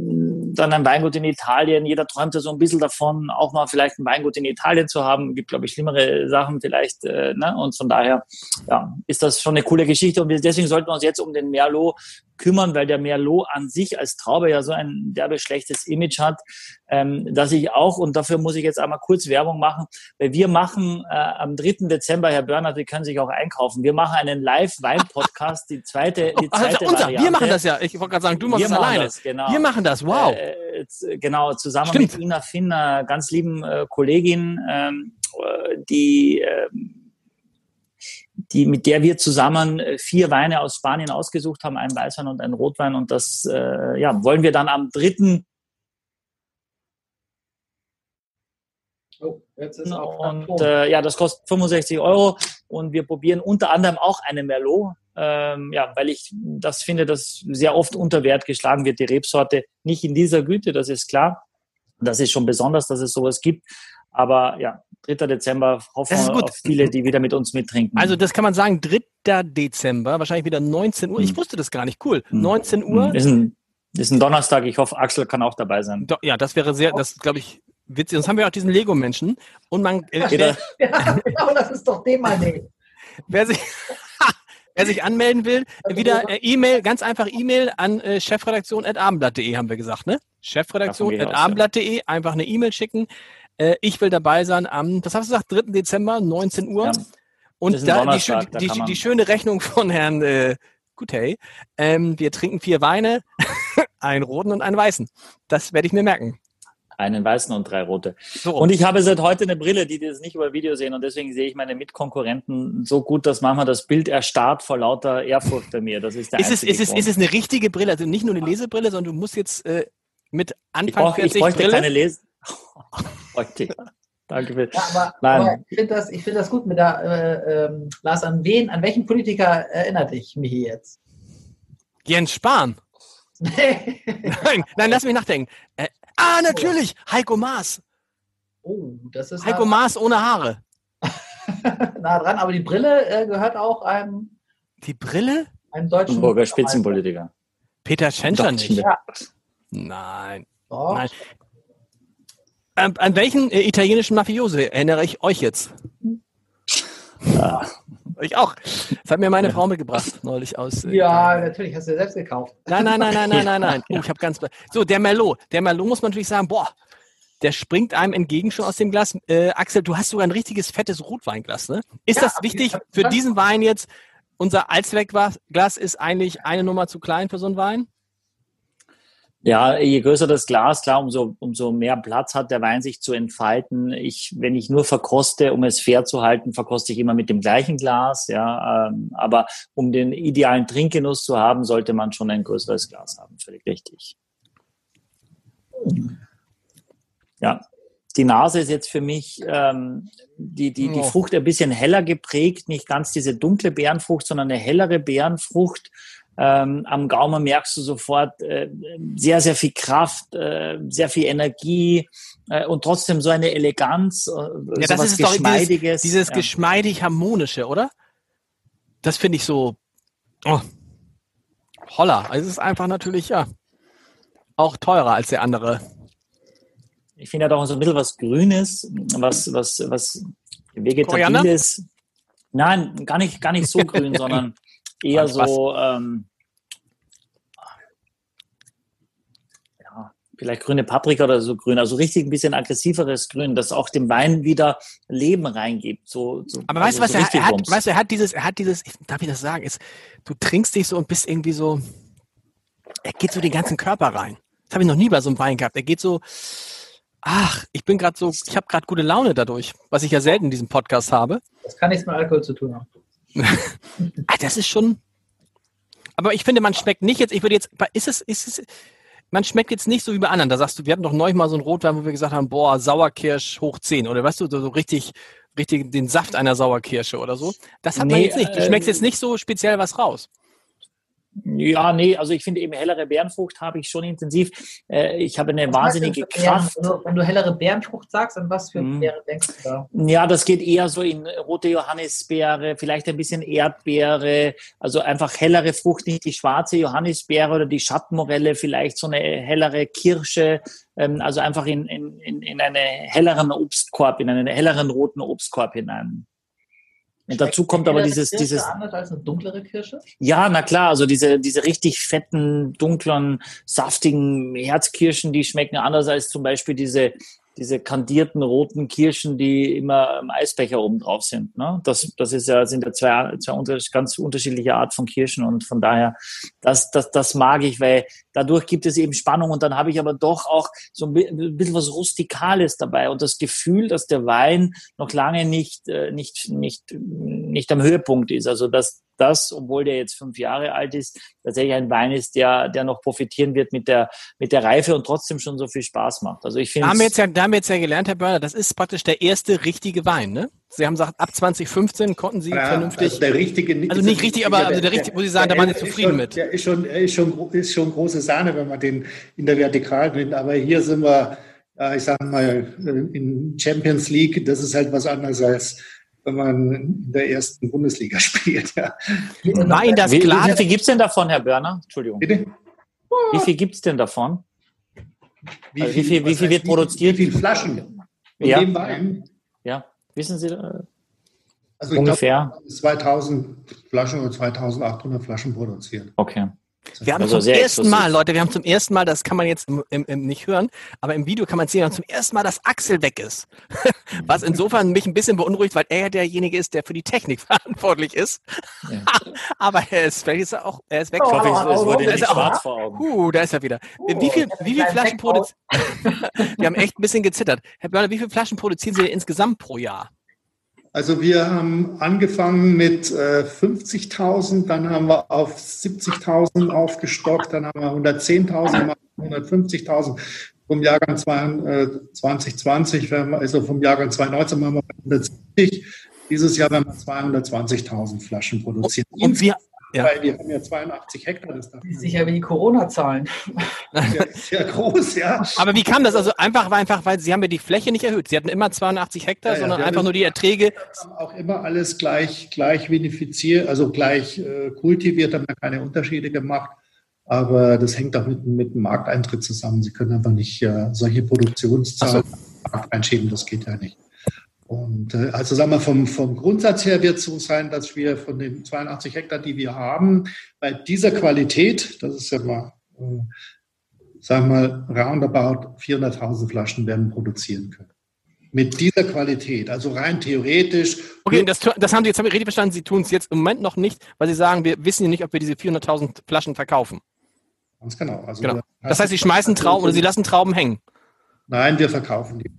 dann ein Weingut in Italien, jeder träumt ja so ein bisschen davon, auch mal vielleicht ein Weingut in Italien zu haben. Gibt, glaube ich, schlimmere Sachen vielleicht. Äh, ne? Und von daher ja, ist das schon eine coole Geschichte. Und wir, deswegen sollten wir uns jetzt um den Merlot kümmern, weil der Merlot an sich als Traube ja so ein derbe schlechtes Image hat, ähm, dass ich auch, und dafür muss ich jetzt einmal kurz Werbung machen, weil wir machen äh, am 3. Dezember, Herr Bernhard, die können sich auch einkaufen, wir machen einen Live-Wein-Podcast, die zweite, die zweite also unser, Wir machen das ja, ich wollte gerade sagen, du machst es alleine. Das, genau. Wir machen das, wow. Äh, genau, zusammen Stimmt. mit Ina Finn, einer ganz lieben äh, Kollegin, ähm, äh, die ähm, die, mit der wir zusammen äh, vier Weine aus Spanien ausgesucht haben, einen Weißwein und einen Rotwein. Und das äh, ja, wollen wir dann am dritten Oh, und äh, ja, das kostet 65 Euro und wir probieren unter anderem auch eine Merlot, ähm, ja, weil ich das finde, dass sehr oft unter Wert geschlagen wird, die Rebsorte. Nicht in dieser Güte, das ist klar. Das ist schon besonders, dass es sowas gibt. Aber ja, 3. Dezember hoffen wir auf viele, die wieder mit uns mittrinken. Also das kann man sagen, 3. Dezember, wahrscheinlich wieder 19 Uhr. Ich hm. wusste das gar nicht, cool. 19 hm. Uhr. Hm. Ist ein, ist ein Donnerstag, ich hoffe, Axel kann auch dabei sein. Ja, das wäre sehr, das glaube ich, witzig. Sonst haben wir auch diesen Lego-Menschen. Und man. Äh, ja, ja, genau, das ist doch dem mal Wer sich, wer sich anmelden will, also wieder äh, E-Mail, ganz einfach E-Mail an äh, chefredaktion.abendblatt.de haben wir gesagt, ne? Chefredaktion.abendblatt.de, einfach eine E-Mail schicken. Äh, ich will dabei sein am, was hast du gesagt, 3. Dezember, 19 Uhr. Ja, und da, die, die, die, die, schöne Rechnung von Herrn äh, Gutey. Ähm, wir trinken vier Weine, einen roten und einen weißen. Das werde ich mir merken einen weißen und drei rote. So. Und ich habe seit heute eine Brille, die das nicht über Video sehen und deswegen sehe ich meine Mitkonkurrenten so gut, dass manchmal das Bild erstarrt vor lauter Ehrfurcht bei mir. Das ist der ist es, ist, es, ist es eine richtige Brille, also nicht nur eine Lesebrille, sondern du musst jetzt äh, mit Anfang ich brauch, 40 ich bräuchte Brille. keine Lese okay. Danke für. Ja, aber, Nein. aber ich finde das, find das gut mit der, äh, äh, Lars, an wen, an welchen Politiker erinnert dich mich jetzt? Jens Spahn. nein, nein, lass mich nachdenken. Äh, ah, natürlich, Heiko Maas. Oh, das ist. Heiko Maas ohne Haare. nah dran, aber die Brille äh, gehört auch einem. Die Brille? Einem deutschen. Hamburger Spitzenpolitiker. Peter Tschentscher nicht. Ja. Nein. Doch. Nein. Ähm, an welchen äh, italienischen Mafiose erinnere ich euch jetzt? Ja. Ich auch. Das hat mir meine Frau mitgebracht, neulich aus. Äh, ja, natürlich, hast du ja selbst gekauft. Nein, nein, nein, nein, nein, nein, nein. Oh, ich habe ganz. So, der Merlot. Der Merlot muss man natürlich sagen, boah, der springt einem entgegen schon aus dem Glas. Äh, Axel, du hast sogar ein richtiges fettes Rotweinglas, ne? Ist ja, das wichtig für diesen Wein jetzt? Unser Allzweckglas ist eigentlich eine Nummer zu klein für so einen Wein? Ja, je größer das Glas, klar, umso, umso mehr Platz hat der Wein sich zu entfalten. Ich, wenn ich nur verkoste, um es fair zu halten, verkoste ich immer mit dem gleichen Glas, ja. Ähm, aber um den idealen Trinkgenuss zu haben, sollte man schon ein größeres Glas haben. Völlig richtig. Ja. Die Nase ist jetzt für mich ähm, die, die, die Frucht ein bisschen heller geprägt, nicht ganz diese dunkle Beerenfrucht, sondern eine hellere Beerenfrucht ähm, am Gaumen merkst du sofort äh, sehr, sehr viel Kraft, äh, sehr viel Energie äh, und trotzdem so eine Eleganz, äh, ja, das ist Geschmeidiges. Dieses, dieses ja. geschmeidig harmonische, oder? Das finde ich so. Oh, holla. Also es ist einfach natürlich ja auch teurer als der andere. Ich finde ja doch so ein bisschen was Grünes, was was was Vegetabiles. Nein, gar nicht gar nicht so grün, sondern eher so ähm, vielleicht grüne Paprika oder so grün, also richtig ein bisschen aggressiveres Grün, das auch dem Wein wieder Leben reingibt. So, so Aber weißt du, also was so er, er hat? Weißt du, er hat dieses, er hat dieses, darf ich das sagen, ist, du trinkst dich so und bist irgendwie so, er geht so den ganzen Körper rein. Das habe ich noch nie bei so einem Wein gehabt. Er geht so, ach, ich bin gerade so, ich habe gerade gute Laune dadurch, was ich ja selten in diesem Podcast habe. Das kann nichts mit Alkohol zu tun haben. Ah, das ist schon. Aber ich finde, man schmeckt nicht jetzt, ich würde jetzt, ist es, ist es, man schmeckt jetzt nicht so wie bei anderen. Da sagst du, wir hatten doch neulich mal so einen Rotwein, wo wir gesagt haben, boah, Sauerkirsch hoch 10 oder weißt du, so richtig, richtig den Saft einer Sauerkirsche oder so. Das hat nee, man jetzt nicht. Du schmeckst äh, jetzt nicht so speziell was raus. Ja, nee, also ich finde eben hellere Bärenfrucht habe ich schon intensiv. Äh, ich habe eine was wahnsinnige Kraft. Wenn du, wenn du hellere Bärenfrucht sagst, an was für hm. Beere denkst du da? Ja, das geht eher so in rote Johannisbeere, vielleicht ein bisschen Erdbeere, also einfach hellere Frucht, nicht die schwarze Johannisbeere oder die Schattenmorelle, vielleicht so eine hellere Kirsche, ähm, also einfach in, in, in einen helleren Obstkorb, in einen helleren roten Obstkorb hinein. Und dazu kommt aber dieses, Kirsche dieses. anders als eine dunklere Kirsche? Ja, na klar, also diese, diese richtig fetten, dunklen, saftigen Herzkirschen, die schmecken anders als zum Beispiel diese, diese kandierten roten Kirschen, die immer im Eisbecher oben drauf sind. Ne? Das, das ist ja, sind ja zwei, zwei ganz unterschiedliche Art von Kirschen und von daher, das, das, das mag ich, weil dadurch gibt es eben Spannung und dann habe ich aber doch auch so ein bisschen was Rustikales dabei und das Gefühl, dass der Wein noch lange nicht, äh, nicht, nicht, nicht am Höhepunkt ist. Also dass das, obwohl der jetzt fünf Jahre alt ist, tatsächlich ein Wein ist, der, der noch profitieren wird mit der, mit der Reife und trotzdem schon so viel Spaß macht. Also ich finde. Da haben wir jetzt ja, da haben wir jetzt ja gelernt, Herr Börner, das ist praktisch der erste richtige Wein, ne? Sie haben gesagt, ab 2015 konnten Sie ja, vernünftig. Also der richtige, also nicht richtig, aber also der richtige, wo Sie sagen, da waren Sie zufrieden schon, mit. Der ist schon, ist schon, ist schon große Sahne, wenn man den in der Vertikalen nimmt. Aber hier sind wir ich sage mal, in Champions League, das ist halt was anderes als wenn man in der ersten Bundesliga spielt. Ja. Nein, das wie, klar. Wie viel gibt es denn davon, Herr Börner? Entschuldigung. Bitte? Wie viel gibt es denn davon? Wie, also wie viel, wie viel wird produziert? Wie viele Flaschen? Von ja. dem Wein? Ja, wissen Sie äh, also ungefähr? Glaub, 2000 Flaschen oder 2800 Flaschen produziert. Okay. Wir haben also zum ersten exklusiv. Mal, Leute, wir haben zum ersten Mal, das kann man jetzt im, im, im nicht hören, aber im Video kann man sehen, wir haben zum ersten Mal, dass Axel weg ist. Was insofern mich ein bisschen beunruhigt, weil er derjenige ist, der für die Technik verantwortlich ist. Ja. aber er ist, vielleicht ist er auch, er ist weg. Ich hoffe, es, es wurde nicht schwarz vor Augen. Uh, da ist er wieder. Uh, wie viel, wie viel Flaschen produzieren, wir haben echt ein bisschen gezittert. Herr Börner, wie viele Flaschen produzieren Sie denn insgesamt pro Jahr? Also wir haben angefangen mit äh, 50.000, dann haben wir auf 70.000 aufgestockt, dann haben wir 110.000, 150.000 vom Jahrgang 2020, also vom Jahrgang 2019 haben wir 170. Dieses Jahr werden wir 220.000 Flaschen produzieren. Und wir, ja. Weil wir haben ja 82 Hektar. Das ist sicher wie die Corona-Zahlen. Ja, sehr groß, ja. Aber wie kam das? Also einfach, einfach, weil Sie haben ja die Fläche nicht erhöht. Sie hatten immer 82 Hektar, ja, sondern einfach nur die Erträge. Haben auch immer alles gleich, gleich vinifiziert, also gleich äh, kultiviert, haben wir keine Unterschiede gemacht. Aber das hängt auch mit, mit dem Markteintritt zusammen. Sie können einfach nicht äh, solche Produktionszahlen so. einschieben, das geht ja nicht. Und äh, also sagen wir, vom, vom Grundsatz her wird es so sein, dass wir von den 82 Hektar, die wir haben, bei dieser Qualität, das ist ja mal, äh, sagen wir mal, roundabout 400.000 Flaschen werden produzieren können. Mit dieser Qualität, also rein theoretisch. Okay, das, das haben Sie jetzt richtig verstanden. Sie tun es jetzt im Moment noch nicht, weil Sie sagen, wir wissen ja nicht, ob wir diese 400.000 Flaschen verkaufen. Ganz genau. Also genau. Das heißt, Sie schmeißen Trauben oder Sie lassen Trauben hängen? Nein, wir verkaufen die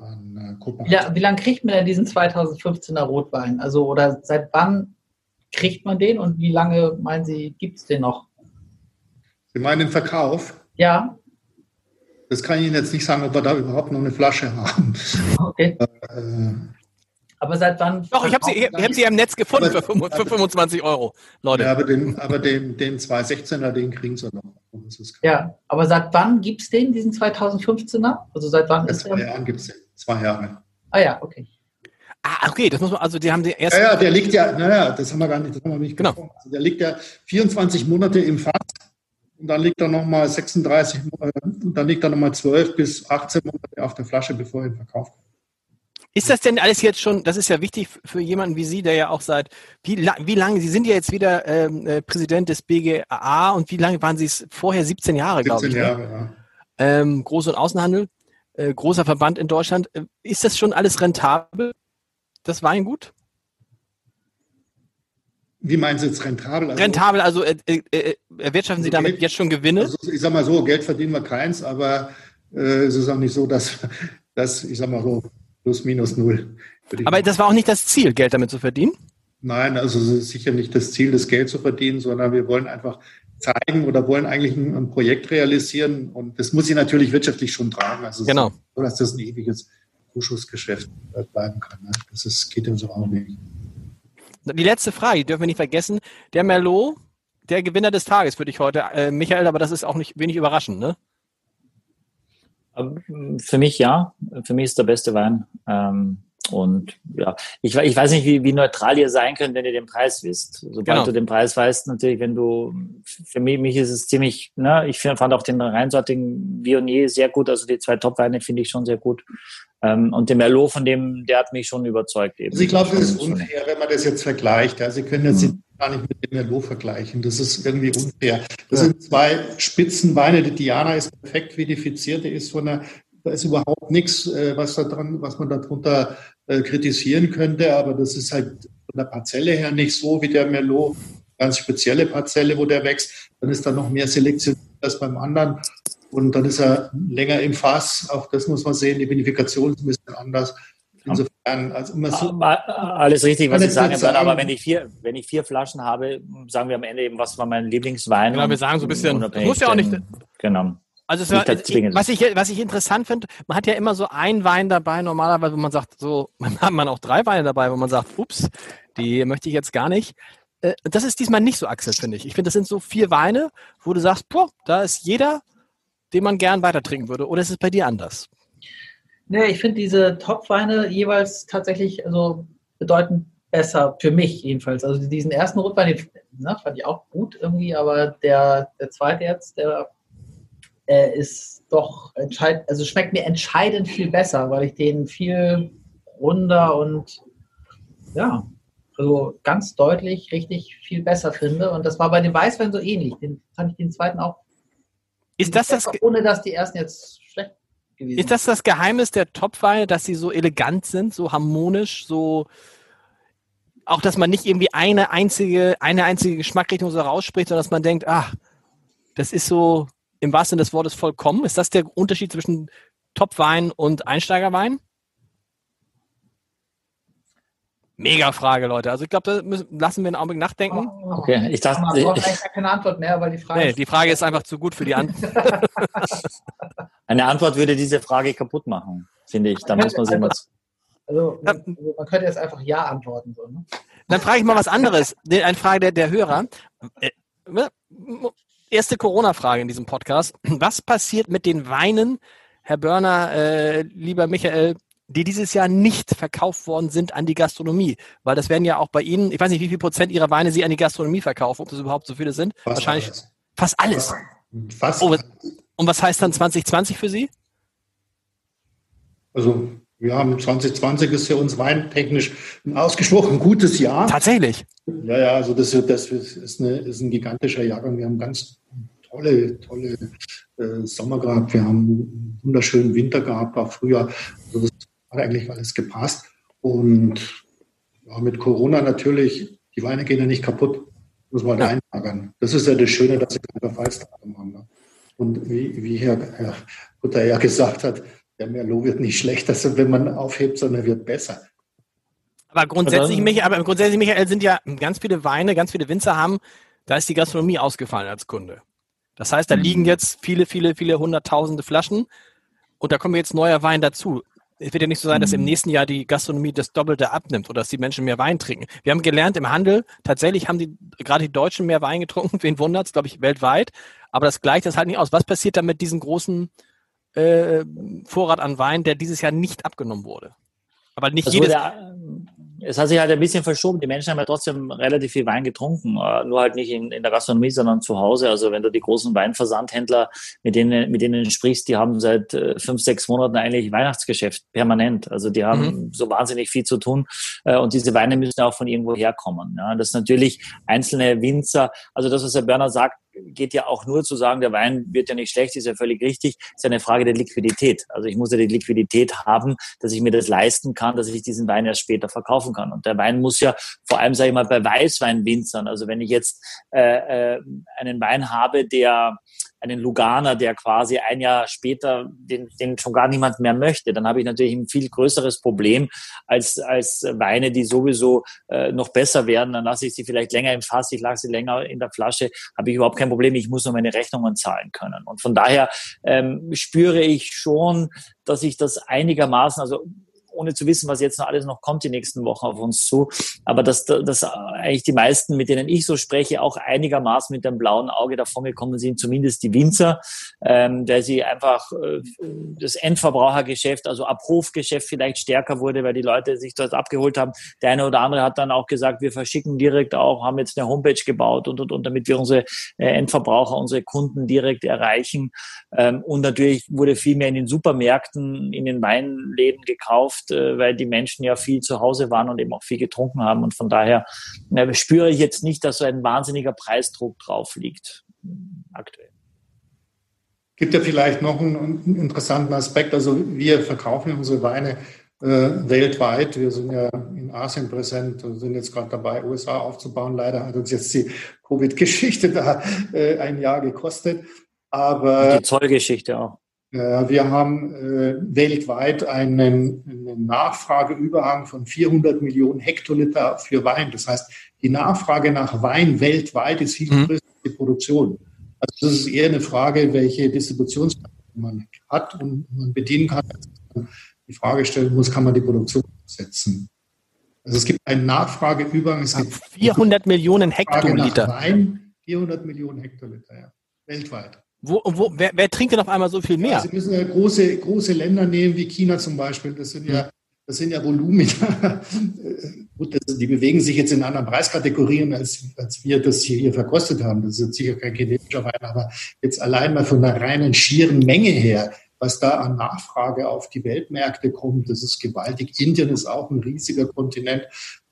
an äh, Kopenhagen. Ja, wie lange kriegt man denn diesen 2015er Rotwein? Also, oder seit wann kriegt man den und wie lange, meinen Sie, gibt es den noch? Sie meinen den Verkauf? Ja. Das kann ich Ihnen jetzt nicht sagen, ob wir da überhaupt noch eine Flasche haben. Okay. Äh, aber seit wann? Doch, ich habe sie, hab sie im Netz gefunden für, für 25 Euro, Leute. Ja, aber den, aber den, den 216er, den kriegen sie noch. Ja, aber seit wann gibt es den, diesen 2015er? Also seit wann ja, ist zwei Jahren gibt es den. Zwei Jahre. Ah ja, okay. Ah, okay, das muss man, also die haben die erst. Ja, ja, der liegt ja, naja, das haben wir gar nicht, das haben wir nicht genau. Also der liegt ja 24 Monate im Fass und dann liegt er nochmal 36, und dann liegt er nochmal 12 bis 18 Monate auf der Flasche, bevor er ihn verkauft. Ist das denn alles jetzt schon, das ist ja wichtig für jemanden wie Sie, der ja auch seit, wie, wie lange, Sie sind ja jetzt wieder ähm, äh, Präsident des BGA und wie lange waren Sie es vorher? 17 Jahre, glaube ich. 17 ne? Jahre, ne? ja. Ähm, Groß- und Außenhandel, äh, großer Verband in Deutschland. Äh, ist das schon alles rentabel, das Weingut? Wie meinen Sie jetzt rentabel? Also, rentabel, also äh, erwirtschaften Sie damit Geld, jetzt schon Gewinne? Also ich sage mal so, Geld verdienen wir keins, aber es ist auch nicht so, dass, dass ich sage mal so, plus minus null. Aber das war auch nicht das Ziel, Geld damit zu verdienen? Nein, also es ist sicher nicht das Ziel, das Geld zu verdienen, sondern wir wollen einfach zeigen oder wollen eigentlich ein, ein Projekt realisieren und das muss sich natürlich wirtschaftlich schon tragen. Also genau. so, dass das ein ewiges Zuschussgeschäft bleiben kann. Ne? Das ist, geht uns auch nicht. Die letzte Frage, die dürfen wir nicht vergessen. Der Merlot, der Gewinner des Tages für dich heute, äh, Michael, aber das ist auch nicht wenig überraschend, ne? Für mich ja. Für mich ist der beste Wein. Ähm, und ja, ich, ich weiß nicht, wie, wie neutral ihr sein könnt, wenn ihr den Preis wisst. Sobald genau. du den Preis weißt, natürlich, wenn du, für mich, mich ist es ziemlich, ne, ich fand auch den reinsortigen Vionier sehr gut, also die zwei Top-Weine finde ich schon sehr gut. Ähm, und der Merlot von dem, der hat mich schon überzeugt eben. Also ich glaube, das ist unfair, wenn man das jetzt vergleicht. Also Sie können jetzt mhm. Gar nicht mit dem Merlot vergleichen. Das ist irgendwie unfair. Das ja. sind zwei Spitzenweine. Die Diana ist perfekt vinifiziert, die ist von der da ist überhaupt nichts, äh, was, da dran, was man darunter äh, kritisieren könnte, aber das ist halt von der Parzelle her nicht so wie der Merlot, ganz spezielle Parzelle, wo der wächst. Dann ist da noch mehr Selektion als beim anderen. Und dann ist er länger im Fass. Auch das muss man sehen. Die Vinifikation ist ein bisschen anders. Insofern, also immer so. Alles richtig, was Sie sagen, sagen, aber wenn ich vier, wenn ich vier Flaschen habe, sagen wir am Ende eben, was war mein Lieblingswein? Genau, wir sagen so ein bisschen, muss ja auch nicht. Genau. Also es war, was ich was ich interessant finde, man hat ja immer so ein Wein dabei normalerweise, wo man sagt, so man hat man auch drei Weine dabei, wo man sagt, ups, die möchte ich jetzt gar nicht. Äh, das ist diesmal nicht so, Axel, finde ich. Ich finde, das sind so vier Weine, wo du sagst, boah, da ist jeder, den man gern weiter trinken würde. Oder ist es bei dir anders? Nee, ich finde diese Top-Weine jeweils tatsächlich also bedeutend besser, für mich jedenfalls. Also diesen ersten Rotwein, den ne, fand ich auch gut irgendwie, aber der, der zweite jetzt, der äh, ist doch entscheidend, also schmeckt mir entscheidend viel besser, weil ich den viel runder und ja, also ganz deutlich richtig viel besser finde. Und das war bei dem Weißwein so ähnlich. Den fand ich den zweiten auch. Ist das das, ohne dass die ersten jetzt schlecht Ist das das Geheimnis der Topweine, dass sie so elegant sind, so harmonisch, so auch, dass man nicht irgendwie eine einzige, eine einzige Geschmackrichtung so rausspricht, sondern dass man denkt, ach, das ist so im wahrsten Sinne des Wortes vollkommen. Ist das der Unterschied zwischen Topwein und Einsteigerwein? Mega Frage, Leute. Also ich glaube, da lassen wir einen Augenblick nachdenken. Okay, ich dachte, ich brauche keine Antwort mehr, weil die Frage. Nee, die Frage ist einfach zu gut für die Antwort. Eine Antwort würde diese Frage kaputt machen, finde ich. Da muss man sich mal. Also, man, also man könnte jetzt einfach Ja antworten. So, ne? Dann frage ich mal was anderes. Eine Frage der, der Hörer. Äh, erste Corona-Frage in diesem Podcast. Was passiert mit den Weinen, Herr Börner, äh, lieber Michael, die dieses Jahr nicht verkauft worden sind an die Gastronomie. Weil das werden ja auch bei Ihnen, ich weiß nicht, wie viel Prozent Ihrer Weine Sie an die Gastronomie verkaufen, ob das überhaupt so viele sind. Fast Wahrscheinlich alles. fast alles. Fast oh, und was heißt dann 2020 für Sie? Also wir haben 2020 ist für uns weintechnisch ein ausgesprochen gutes Jahr. Tatsächlich. Ja, ja, also das, das ist, eine, ist ein gigantischer Jahrgang. Wir haben ganz tolle, tolle äh, Sommer gehabt. Wir haben einen wunderschönen Winter gehabt, auch früher. Also das hat eigentlich alles gepasst. Und ja, mit Corona natürlich, die Weine gehen ja nicht kaputt, muss man ja. einlagern. Das ist ja das Schöne, dass sie keine Verfallsdatum haben. Ne? Und wie, wie Herr, Herr Kutter ja gesagt hat, der Merlot wird nicht schlechter, wenn man aufhebt, sondern wird besser. Aber grundsätzlich, Michael, aber grundsätzlich, Michael, sind ja ganz viele Weine, ganz viele Winzer haben, da ist die Gastronomie ausgefallen als Kunde. Das heißt, da mhm. liegen jetzt viele, viele, viele hunderttausende Flaschen und da kommen jetzt neuer Wein dazu es wird ja nicht so sein, dass im mhm. nächsten Jahr die Gastronomie das Doppelte abnimmt oder dass die Menschen mehr Wein trinken. Wir haben gelernt im Handel, tatsächlich haben die, gerade die Deutschen mehr Wein getrunken, wen wundert's, glaube ich, weltweit. Aber das gleicht das halt nicht aus. Was passiert dann mit diesem großen äh, Vorrat an Wein, der dieses Jahr nicht abgenommen wurde? Aber nicht also jedes. Der, es hat sich halt ein bisschen verschoben. Die Menschen haben ja trotzdem relativ viel Wein getrunken, äh, nur halt nicht in, in der Gastronomie, sondern zu Hause. Also wenn du die großen Weinversandhändler, mit denen, mit denen sprichst, die haben seit äh, fünf, sechs Monaten eigentlich Weihnachtsgeschäft permanent. Also die haben mhm. so wahnsinnig viel zu tun äh, und diese Weine müssen auch von irgendwo herkommen. Ja, das ist natürlich einzelne Winzer. Also das, was Herr Börner sagt, geht ja auch nur zu sagen, der Wein wird ja nicht schlecht, ist ja völlig richtig, ist ja eine Frage der Liquidität. Also ich muss ja die Liquidität haben, dass ich mir das leisten kann, dass ich diesen Wein erst später verkaufen kann. Und der Wein muss ja vor allem, sage ich mal, bei Weißweinwinzern, also wenn ich jetzt äh, äh, einen Wein habe, der einen Luganer, der quasi ein Jahr später den, den schon gar niemand mehr möchte, dann habe ich natürlich ein viel größeres Problem als, als Weine, die sowieso äh, noch besser werden. Dann lasse ich sie vielleicht länger im Fass, ich lasse sie länger in der Flasche, habe ich überhaupt kein Problem. Ich muss nur meine Rechnungen zahlen können. Und von daher ähm, spüre ich schon, dass ich das einigermaßen, also ohne zu wissen, was jetzt noch alles noch kommt die nächsten Wochen auf uns zu. Aber dass, dass eigentlich die meisten, mit denen ich so spreche, auch einigermaßen mit dem blauen Auge davon gekommen sind, zumindest die Winzer, ähm, der sie einfach äh, das Endverbrauchergeschäft, also Abrufgeschäft vielleicht stärker wurde, weil die Leute sich dort abgeholt haben. Der eine oder andere hat dann auch gesagt, wir verschicken direkt auch, haben jetzt eine Homepage gebaut und, und, und damit wir unsere äh, Endverbraucher, unsere Kunden direkt erreichen. Ähm, und natürlich wurde viel mehr in den Supermärkten, in den Weinläden gekauft äh, weil die Menschen ja viel zu Hause waren und eben auch viel getrunken haben. Und von daher spüre ich jetzt nicht, dass so ein wahnsinniger Preisdruck drauf liegt aktuell. Gibt ja vielleicht noch einen interessanten Aspekt. Also wir verkaufen unsere Weine äh, weltweit. Wir sind ja in Asien präsent und sind jetzt gerade dabei, USA aufzubauen. Leider hat uns jetzt die Covid-Geschichte da äh, ein Jahr gekostet. Aber und die Zollgeschichte auch. Äh, wir haben äh, weltweit einen, einen, Nachfrageüberhang von 400 Millionen Hektoliter für Wein. Das heißt, die Nachfrage nach Wein weltweit ist viel mhm. größer als die Produktion. Also das ist eher eine Frage, welche Distributionskette man hat und man bedienen kann. Die Frage stellen muss, kann man die Produktion setzen? Also es gibt einen Nachfrageüberhang. Es gibt 400 Millionen Hektoliter. Wein, 400 Millionen Hektoliter, ja, weltweit. Wo, wo, wer, wer trinkt denn auf einmal so viel mehr? Ja, Sie müssen ja große, große Länder nehmen, wie China zum Beispiel. Das sind ja, das sind ja Volumina. Gut, das, die bewegen sich jetzt in anderen Preiskategorien, als, als wir das hier, hier verkostet haben. Das ist jetzt sicher kein chinesischer Wein, aber jetzt allein mal von der reinen schieren Menge her, was da an Nachfrage auf die Weltmärkte kommt, das ist gewaltig. Indien ist auch ein riesiger Kontinent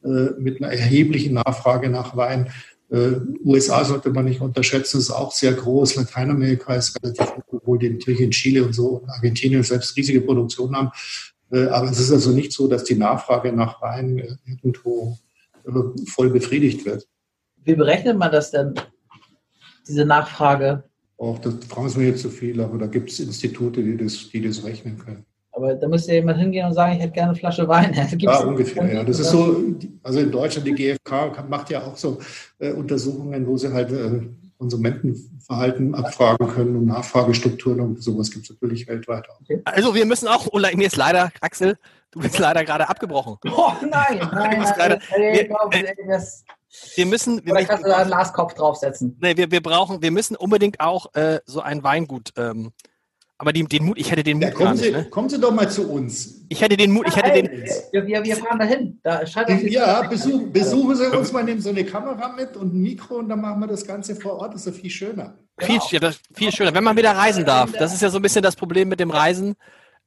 äh, mit einer erheblichen Nachfrage nach Wein. Äh, USA sollte man nicht unterschätzen, ist auch sehr groß. Lateinamerika ist relativ hoch, obwohl die natürlich in Chile und so und Argentinien selbst riesige Produktion haben. Äh, aber es ist also nicht so, dass die Nachfrage nach Wein äh, irgendwo äh, voll befriedigt wird. Wie berechnet man das denn, diese Nachfrage? Auch das fragen Sie mir jetzt zu viel, aber da gibt es Institute, die das, die das rechnen können. Aber da müsste jemand hingehen und sagen, ich hätte gerne eine Flasche Wein. Gibt's ja, ungefähr. Ja. Das ist so, also in Deutschland, die GfK macht ja auch so äh, Untersuchungen, wo sie halt äh, Konsumentenverhalten abfragen können und Nachfragestrukturen und sowas gibt es natürlich weltweit auch. Okay. Also wir müssen auch, Ulla, mir ist leider, Axel, du bist leider gerade abgebrochen. Oh nein, nein, nein. Grade, wir, wir, wir, müssen. Wir, Oder kannst du da einen Glaskopf draufsetzen? Nee, wir, wir brauchen, wir müssen unbedingt auch äh, so ein Weingut ähm, aber die, den Mut, ich hätte den Mut ja, kommen gar nicht. Sie, ne? Kommen Sie doch mal zu uns. Ich hätte den Mut, ich hätte den. Wir, wir, wir fahren dahin. Da ja, besuch, besuchen Sie uns mal, nehmen so eine Kamera mit und ein Mikro und dann machen wir das Ganze vor Ort. Das ist ja viel schöner. Viel, genau. viel schöner, wenn man wieder reisen darf. Das ist ja so ein bisschen das Problem mit dem Reisen.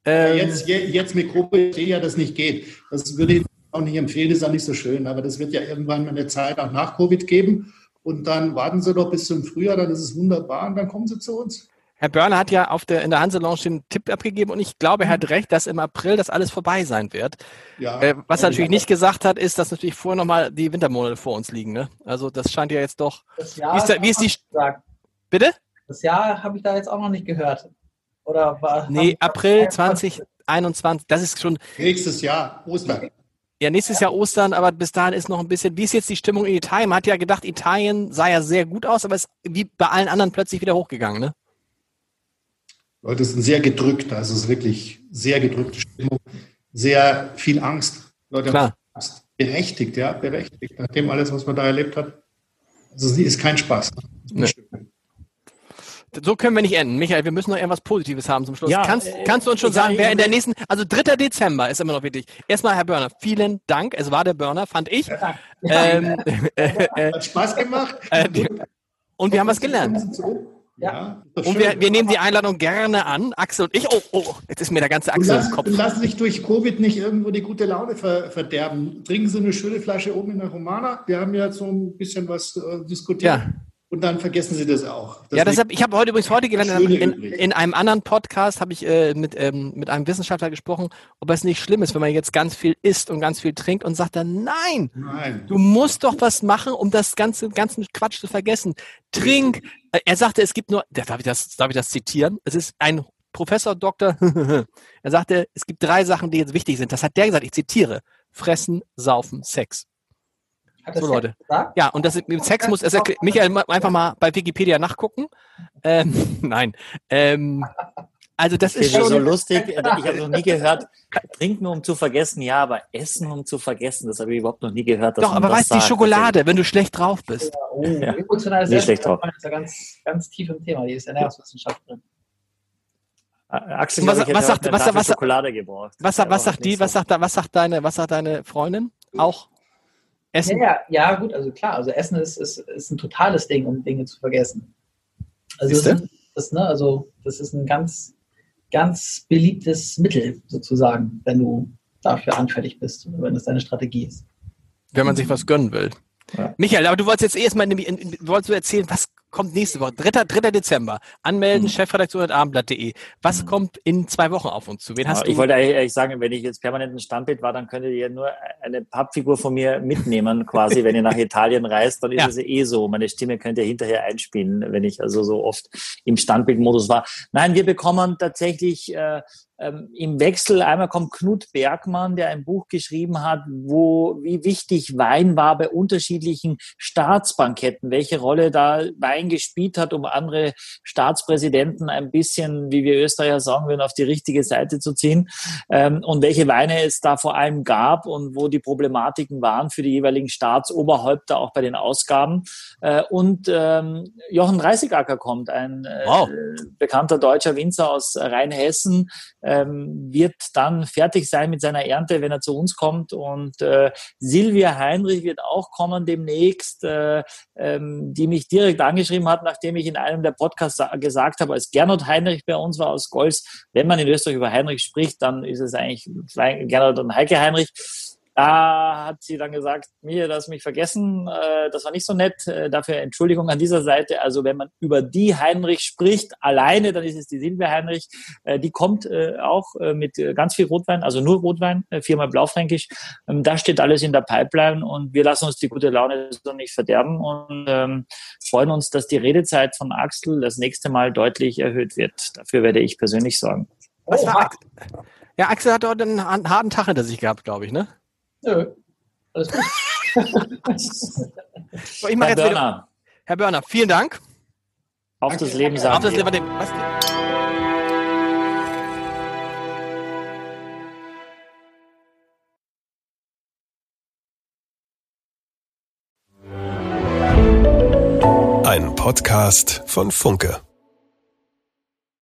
Ähm, jetzt, jetzt mit Covid ja das nicht geht. Das würde ich auch nicht empfehlen, das ist auch nicht so schön. Aber das wird ja irgendwann mal eine Zeit auch nach Covid geben. Und dann warten Sie doch bis zum Frühjahr, dann ist es wunderbar und dann kommen Sie zu uns. Herr Börner hat ja auf der, in der Hanse Lounge den Tipp abgegeben und ich glaube, er hat mhm. recht, dass im April das alles vorbei sein wird. Ja, äh, was er natürlich nicht gesagt hat, ist, dass natürlich vorher nochmal die Wintermonate vor uns liegen. Ne? Also das scheint ja jetzt doch. Das Jahr wie ist, da, wie ist die. Gesagt. Bitte? Das Jahr habe ich da jetzt auch noch nicht gehört. Oder war. Nee, April 2021, das ist schon. Nächstes Jahr, Ostern. Ja, nächstes Jahr Ostern, aber bis dahin ist noch ein bisschen. Wie ist jetzt die Stimmung in Italien? Man hat ja gedacht, Italien sah ja sehr gut aus, aber ist wie bei allen anderen plötzlich wieder hochgegangen, ne? Leute sind sehr gedrückt, also es ist wirklich sehr gedrückte Stimmung, sehr viel Angst. Leute Klar. haben Angst. Berechtigt, ja, berechtigt. Nachdem alles, was man da erlebt hat. Also es ist kein Spaß. Nee. So können wir nicht enden. Michael, wir müssen noch irgendwas Positives haben zum Schluss. Ja, kannst, äh, kannst du uns schon sagen, wer in der nächsten, also 3. Dezember ist immer noch wichtig. Erstmal, Herr Börner, vielen Dank. Es war der Börner, fand ich. Ja. Ähm, äh, äh, Hat Spaß gemacht. Äh, und wir haben was gelernt. Ja. Und wir, wir nehmen die Einladung gerne an. Axel und ich. Oh, oh, jetzt ist mir der ganze Axel im Kopf. Lassen sich durch Covid nicht irgendwo die gute Laune ver verderben. Trinken Sie eine schöne Flasche oben in der Romana. Wir haben ja so ein bisschen was äh, diskutiert. Ja. Und dann vergessen Sie das auch. Das ja, deshalb, ich habe heute übrigens heute gelernt, in, in, einem anderen Podcast habe ich äh, mit, ähm, mit einem Wissenschaftler gesprochen, ob es nicht schlimm ist, wenn man jetzt ganz viel isst und ganz viel trinkt und sagt dann, nein, nein. du musst doch was machen, um das ganze ganzen Quatsch zu vergessen. Trink. Äh, er sagte, es gibt nur, darf ich das, darf ich das zitieren? Es ist ein Professor Doktor. er sagte, es gibt drei Sachen, die jetzt wichtig sind. Das hat der gesagt. Ich zitiere: Fressen, Saufen, Sex. So Leute. Ja, und das mit Sex muss, erklärt, Michael, einfach mal bei Wikipedia nachgucken. Ähm, nein. Ähm, also das ist schon so lustig. Ich habe noch nie gehört, trinken um zu vergessen, ja, aber essen um zu vergessen, das habe ich überhaupt noch nie gehört. Doch, aber weißt du, die Schokolade, wenn du schlecht drauf bist. Ja, oh, ja. Emotionales Essen schlecht drauf. ist ja ganz, ganz tief im Thema. Hier ist Ernährungswissenschaft drin. Axel, was, was, sagt, was, was, Schokolade gebraucht. Was, was, was sagt die, was sagt, was sagt deine, was sagt deine Freundin? Auch? Essen? Ja, ja, gut, also klar, also Essen ist, ist, ist ein totales Ding, um Dinge zu vergessen. Also das, das, ne, also das ist ein ganz, ganz beliebtes Mittel sozusagen, wenn du dafür anfällig bist oder wenn das deine Strategie ist. Wenn man sich was gönnen will. Ja. Michael, aber du wolltest jetzt erstmal, wolltest du erzählen, was kommt nächste Woche? 3. 3. Dezember. Anmelden, mhm. Chefredaktion Abendblatt.de. Was mhm. kommt in zwei Wochen auf uns zu? Wen hast ja, du? Ich wollte ehrlich sagen, wenn ich jetzt permanent ein Standbild war, dann könntet ihr nur eine Pappfigur von mir mitnehmen, quasi, wenn ihr nach Italien reist, dann ist ja. es eh so. Meine Stimme könnt ihr hinterher einspielen, wenn ich also so oft im Standbildmodus war. Nein, wir bekommen tatsächlich äh, ähm, im Wechsel. Einmal kommt Knut Bergmann, der ein Buch geschrieben hat, wo wie wichtig Wein war bei unterschiedlichen Staatsbanketten, welche Rolle da Wein gespielt hat, um andere Staatspräsidenten ein bisschen, wie wir Österreicher sagen würden, auf die richtige Seite zu ziehen ähm, und welche Weine es da vor allem gab und wo die Problematiken waren für die jeweiligen Staatsoberhäupter auch bei den Ausgaben. Äh, und ähm, Jochen Dreißigacker kommt, ein äh, wow. bekannter deutscher Winzer aus Rheinhessen, ähm, wird dann fertig sein mit seiner Ernte, wenn er zu uns kommt. Und äh, Silvia Heinrich wird auch kommen demnächst, äh, ähm, die mich direkt angeschrieben hat, nachdem ich in einem der Podcasts gesagt habe, als Gernot Heinrich bei uns war aus Golz, wenn man in Österreich über Heinrich spricht, dann ist es eigentlich Gernot und Heike Heinrich. Da hat sie dann gesagt, mir das mich vergessen, äh, das war nicht so nett. Äh, dafür Entschuldigung an dieser Seite. Also wenn man über die Heinrich spricht, alleine, dann ist es die Silvia Heinrich. Äh, die kommt äh, auch äh, mit ganz viel Rotwein, also nur Rotwein, äh, viermal Blaufränkisch. Ähm, da steht alles in der Pipeline und wir lassen uns die gute Laune so nicht verderben und ähm, freuen uns, dass die Redezeit von Axel das nächste Mal deutlich erhöht wird. Dafür werde ich persönlich sorgen. Was war Axel? Ja, Axel hat dort einen harten Tag hinter sich gehabt, glaube ich, ne? Nö, alles gut. so, ich Herr Börner. Wieder, Herr Börner, vielen Dank. Auf Danke. das Leben sagen. Auf das Leben. Was? Ein Podcast von Funke.